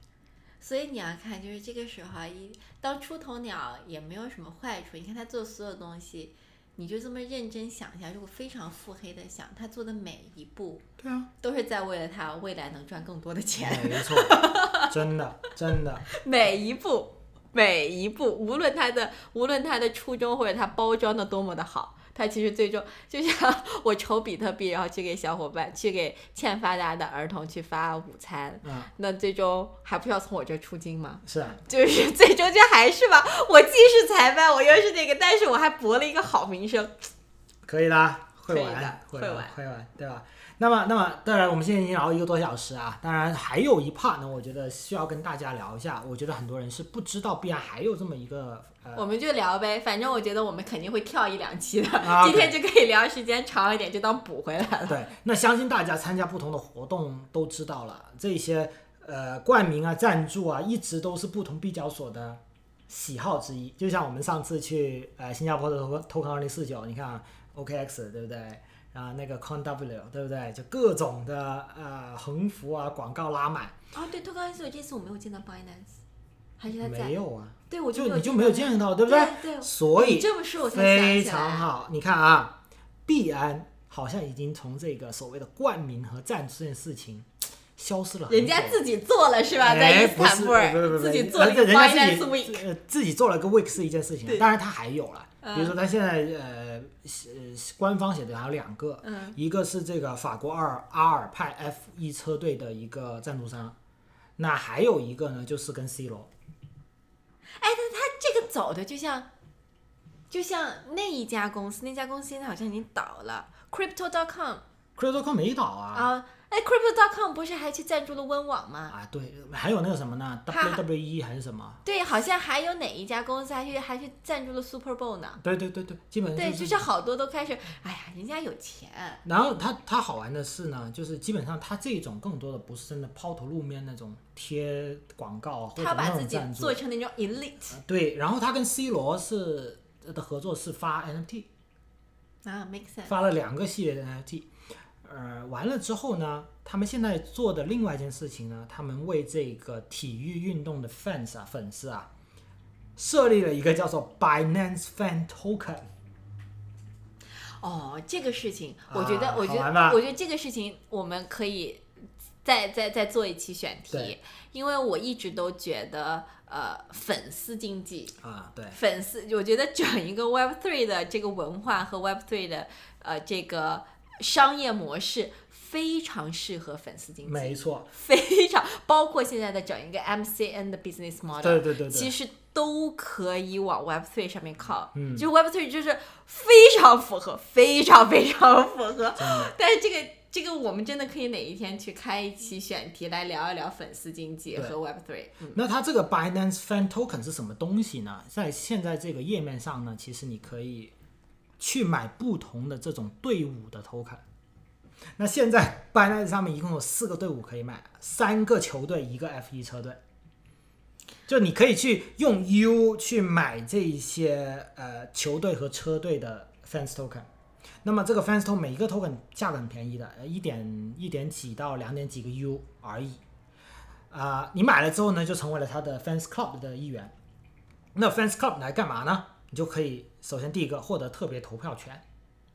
所以你要看，就是这个时候啊，一当出头鸟也没有什么坏处。你看他做所有东西，你就这么认真想一下，如果非常腹黑的想，他做的每一步对啊，都是在为了他未来能赚更多的钱。没错，真的真的，[LAUGHS] 每一步，每一步，无论他的无论他的初衷或者他包装的多么的好，他其实最终就像我筹比特币，然后去给小伙伴，去给欠发达的儿童去发午餐，嗯，那最终还不是要从我这儿出金吗？是啊，就是 [LAUGHS] 最终就还是吧，我既是裁判，我又是那个，但是我还博了一个好名声。可以啦，会玩的，会会玩会玩，对吧？那么，那么，当然，我们现在已经聊一个多小时啊。当然，还有一 part 呢，我觉得需要跟大家聊一下。我觉得很多人是不知道币安还有这么一个呃我们就聊呗，反正我觉得我们肯定会跳一两期的，啊今天就可以聊时间长一点，就当补回来了。对，那相信大家参加不同的活动都知道了，这些呃冠名啊、赞助啊，一直都是不同币交所的喜好之一。就像我们上次去呃新加坡的 Token Token 二零四九，你看、啊、OKX 对不对？然后那个 CoinW 对不对？就各种的呃横幅啊、广告拉满，哦，对，托高斯，这次我没有见到 Binance，还是他在没？有啊，对，我就你就没有见到，对不对？对，所以你这么说，我才非常。好，你看啊，币安好像已经从这个所谓的冠名和赞助这件事情消失了。人家自己做了是吧？在哎，伊斯坦布尔自己做了一个人家自 Finance 己 Week，呃自己做了个 week 是一件事情对，当然他还有了，嗯比如说他现在呃呃官方写的还有两个，嗯一个是这个法国阿尔阿尔派 F 一车队的一个赞助商，那还有一个呢就是跟 C 罗，哎，他他这个走的就像，就像那一家公司，那家公司现在好像已经倒了，Crypto.com Crypto.com 没倒啊。啊，哎，Crypto.com 不是还去赞助了温网吗？啊，对，还有那个什么呢？WWE 还是什么？对，好像还有哪一家公司还去还去赞助了 Super Bowl 呢？对对对对，基本上对，就就是好多都开始，哎呀，人家有钱，然后他他好玩的是呢，就是基本上他这种更多的不是真的抛头露面那种贴广告或者他把自己做，成那种 elite 对。然后他跟 C 罗是的合作是发 NFT，啊，make sense。发了两个系列的 NFT。呃，完了之后呢，他们现在做的另外一件事情呢，他们为这个体育运动的 fans 啊粉丝啊，设立了一个叫做 Binance Fan Token。哦，这个事情，我觉得，啊我觉得，我觉得这个事情我们可以再再再做一期选题，因为我一直都觉得，呃，粉丝经济，啊，对，粉丝，我觉得整一个 Web Three 的这个文化和 Web Three 的呃这个商业模式非常适合粉丝经济，没错，非常包括现在的整一个 MCN 的 business model，对对对对其实都可以往 Web Three 上面靠。嗯就 Web Three 就是非常符合，非常非常符合。但是这个这个我们真的可以哪一天去开一期选题来聊一聊粉丝经济和 Web Three。嗯，那它这个 Binance Fan Token 是什么东西呢？在现在这个页面上呢，其实你可以去买不同的这种队伍的 token。那现在 Binance 上面一共有四个队伍可以买，三个球队，一个 F1 车队。就你可以去用 U 去买这一些呃球队和车队的 fans token。那么这个 fans token 每一个 token 价格很便宜的，一点一点几到两点几个 U 而已。啊、你买了之后呢，就成为了他的 fans club 的一员。那 fans club 来干嘛呢？你就可以首先第一个获得特别投票权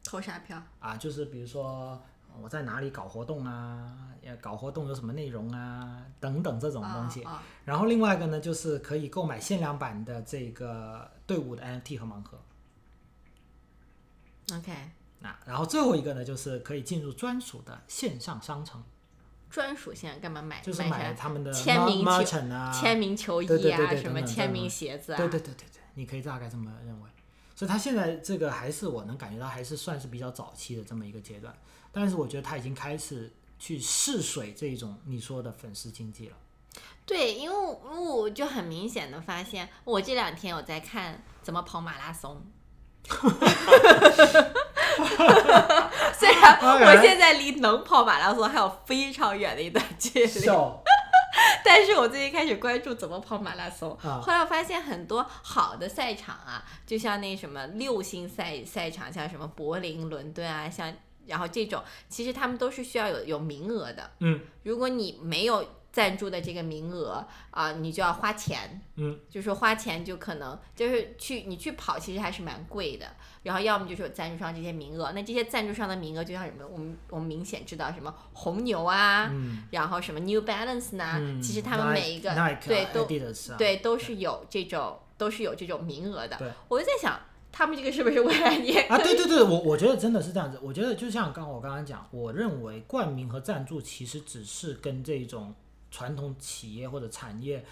投啥票？啊，就是比如说我在哪里搞活动啊，呃搞活动有什么内容啊，等等这种东西。啊然后另外一个呢，就是可以购买限量版的这个队伍的 NFT 和盲盒。啊 OK，啊，然后最后一个呢，就是可以进入专属的线上商城，专属现在干嘛买？就是买他们的签名球啊，签名球衣啊，什么签名鞋子啊？对对对对对，你可以大概这么认为。所以它现在这个还是我能感觉到还是算是比较早期的这么一个阶段，但是我觉得它已经开始去试水这种你说的粉丝经济了。对，因为我就很明显的发现，我这两天我在看怎么跑马拉松。[LAUGHS] 虽然我现在离能跑马拉松还有非常远的一段距离，笑 [LAUGHS] 但是我最近开始关注怎么跑马拉松，啊。后来我发现很多好的赛场啊，就像那什么六星赛赛场，像什么柏林、伦敦啊，像然后这种，其实他们都是需要有有名额的。嗯。如果你没有赞助的这个名额啊、你就要花钱。嗯，就说花钱就可能就是去你去跑，其实还是蛮贵的。然后要么就是有赞助商这些名额，那这些赞助商的名额就像什么，我们我们明显知道什么红牛啊，嗯，然后什么 New Balance 呢，嗯其实他们每一个对都对都是有这种都是有这种名额的对。我就在想，他们这个是不是未来你也啊，对对对，我我觉得真的是这样子。我觉得就像刚我刚刚讲，我认为冠名和赞助其实只是跟这种传统企业或者产业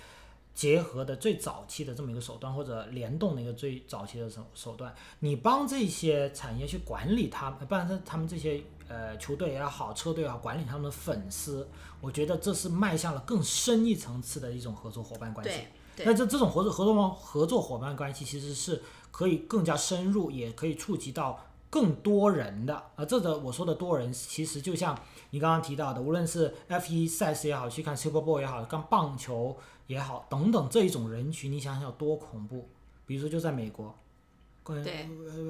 结合的最早期的这么一个手段，或者联动的一个最早期的手手段。你帮这些产业去管理他们，不然他他们这些呃球队也好，车队也好，管理他们的粉丝，我觉得这是迈向了更深一层次的一种合作伙伴关系。对那这这种合作合作合作伙伴关系其实是可以更加深入，也可以触及到更多人的。啊，这个我说的多人，其实就像你刚刚提到的，无论是 F 1赛事也好，去看 Super Bowl 也好，看棒球也好，等等这一种人群，你想想有多恐怖。比如说就在美国，对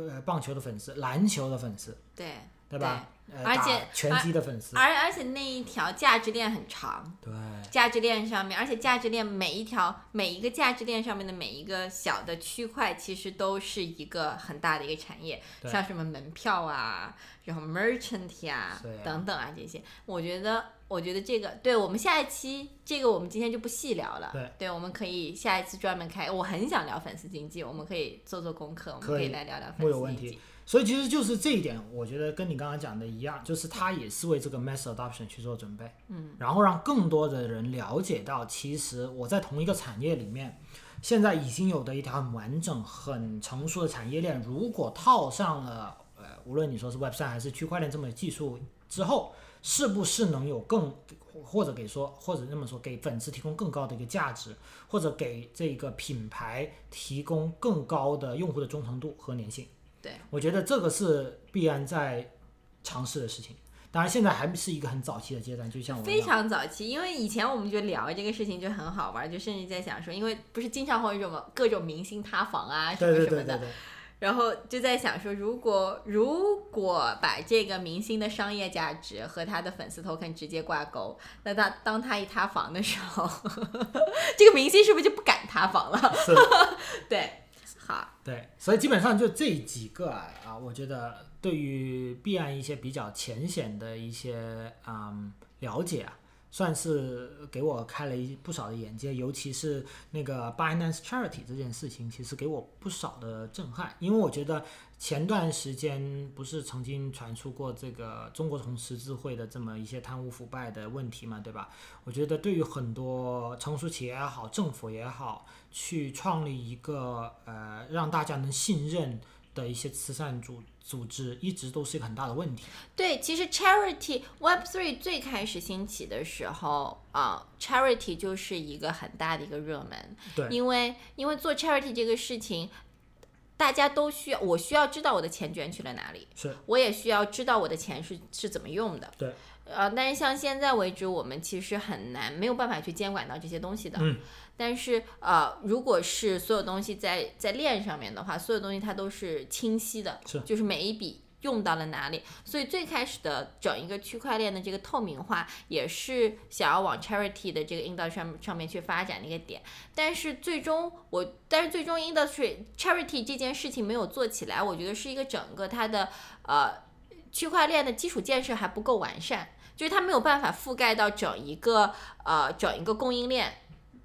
呃棒球的粉丝，篮球的粉丝，对对而且打拳击的粉丝，而而且那一条价值链很长，对价值链上面，而且价值链每一条每一个价值链上面的每一个小的区块，其实都是一个很大的一个产业，对像什么门票啊，然后 merchant 啊等等啊这些，我觉得我觉得这个，对我们下一期这个我们今天就不细聊了。对，我们可以下一次专门开。我很想聊粉丝经济，我们可以做做功课，我们可以来聊聊粉丝经济。所以其实就是这一点，我觉得跟你刚刚讲的一样，就是他也是为这个 mass adoption 去做准备，嗯，然后让更多的人了解到，其实我在同一个产业里面，现在已经有的一条很完整、很成熟的产业链，如果套上了呃，无论你说是 Web 三还是区块链这么技术之后，是不是能有更或者给说或者这么说，给粉丝提供更高的一个价值，或者给这个品牌提供更高的用户的忠诚度和粘性？对，我觉得这个是必然在尝试的事情。当然，现在还是一个很早期的阶段，就像我非常早期，因为以前我们就聊这个事情就很好玩，就甚至在想说，因为不是经常会有什么各种明星塌房啊什么什么的，然后就在想说，如果如果把这个明星的商业价值和他的粉丝 token 直接挂钩，那他当他一塌房的时候，[LAUGHS] 这个明星是不是就不敢塌房了？[LAUGHS] 对。好，对，所以基本上就这几个啊，啊，我觉得对于币安一些比较浅显的一些嗯了解啊。算是给我开了一不少的眼界，尤其是那个 Binance Charity 这件事情，其实给我不少的震撼。因为我觉得前段时间不是曾经传出过这个中国红十字会的这么一些贪污腐败的问题嘛，对吧？我觉得对于很多成熟企业也好，政府也好，去创立一个呃让大家能信任。的一些慈善组组织一直都是一个很大的问题。对，其实 charity Web Three 最开始兴起的时候啊，charity 就是一个很大的一个热门。对，因为因为做 charity 这个事情，大家都需要，我需要知道我的钱捐去了哪里，是，我也需要知道我的钱是是怎么用的。对，呃，但是像现在为止，我们其实很难没有办法去监管到这些东西的。嗯。但是，呃，如果是所有东西在在链上面的话，所有东西它都是清晰的，是，就是每一笔用到了哪里。所以最开始的整一个区块链的这个透明化，也是想要往 charity 的这个 industry 上面去发展的一个点。但是最终我，但是最终 industry charity 这件事情没有做起来，我觉得是一个整个它的呃区块链的基础建设还不够完善，就是它没有办法覆盖到整一个呃整一个供应链。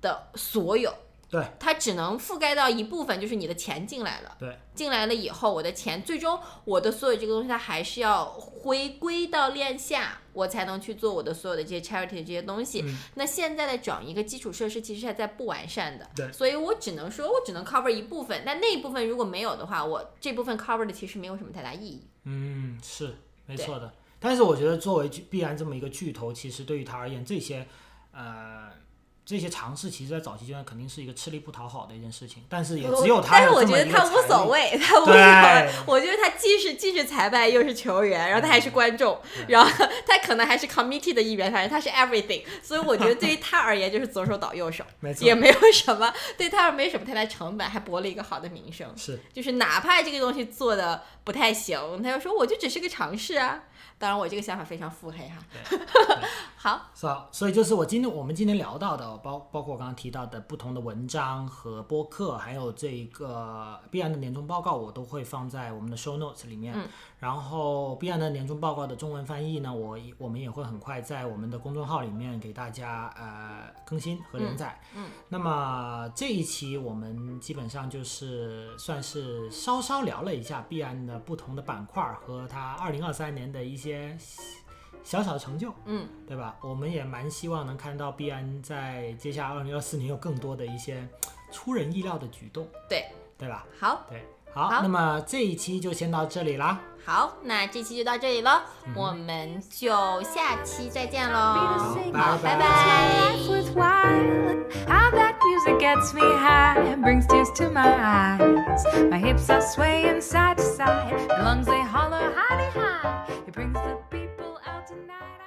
的所有，对，它只能覆盖到一部分，就是你的钱进来了，对，进来了以后，我的钱最终我的所有这个东西，它还是要回归到链下，我才能去做我的所有的这些 charity 的这些东西。那现在的整一个基础设施其实还在不完善的，对，所以我只能说我只能 cover 一部分，但那一部分如果没有的话，我这部分 cover 的其实没有什么太大意义。嗯，是没错的。但是我觉得作为必然这么一个巨头，其实对于他而言，这些呃。这些尝试其实，在早期阶段肯定是一个吃力不讨好的一件事情，但是也只有他但是我觉得他无所谓，他无所谓。我觉得他既是既是裁判，又是球员，然后他还是观众，然后 [LAUGHS] 他可能还是 committee 的一员，反正他是 everything。所以我觉得对于他而言，就是左手倒右手，[LAUGHS] 也没有什么对他而没什么太大成本，还博了一个好的名声。是，就是哪怕这个东西做的不太行，他就说我就只是个尝试啊。当然，我这个想法非常腹黑哈。[LAUGHS] 好，是啊，所以就是我今天我们今天聊到的，包包括我刚刚提到的不同的文章和播客，还有这个必然的年终报告，我都会放在我们的 show notes 里面。嗯。然后必然的年终报告的中文翻译呢，我我们也会很快在我们的公众号里面给大家呃更新和连载。嗯。那么这一期我们基本上就是算是稍稍聊了一下必然的不同的板块和它二零二三年的一些。小小的成就，嗯，对吧？我们也蛮希望能看到必安在接下来二零二四年有更多的一些出人意料的举动，对，对吧？好，对，好那么这一期就先到这里啦。好那这期就到这里喽我们就下期再见喽好拜拜 it brings the people out tonight.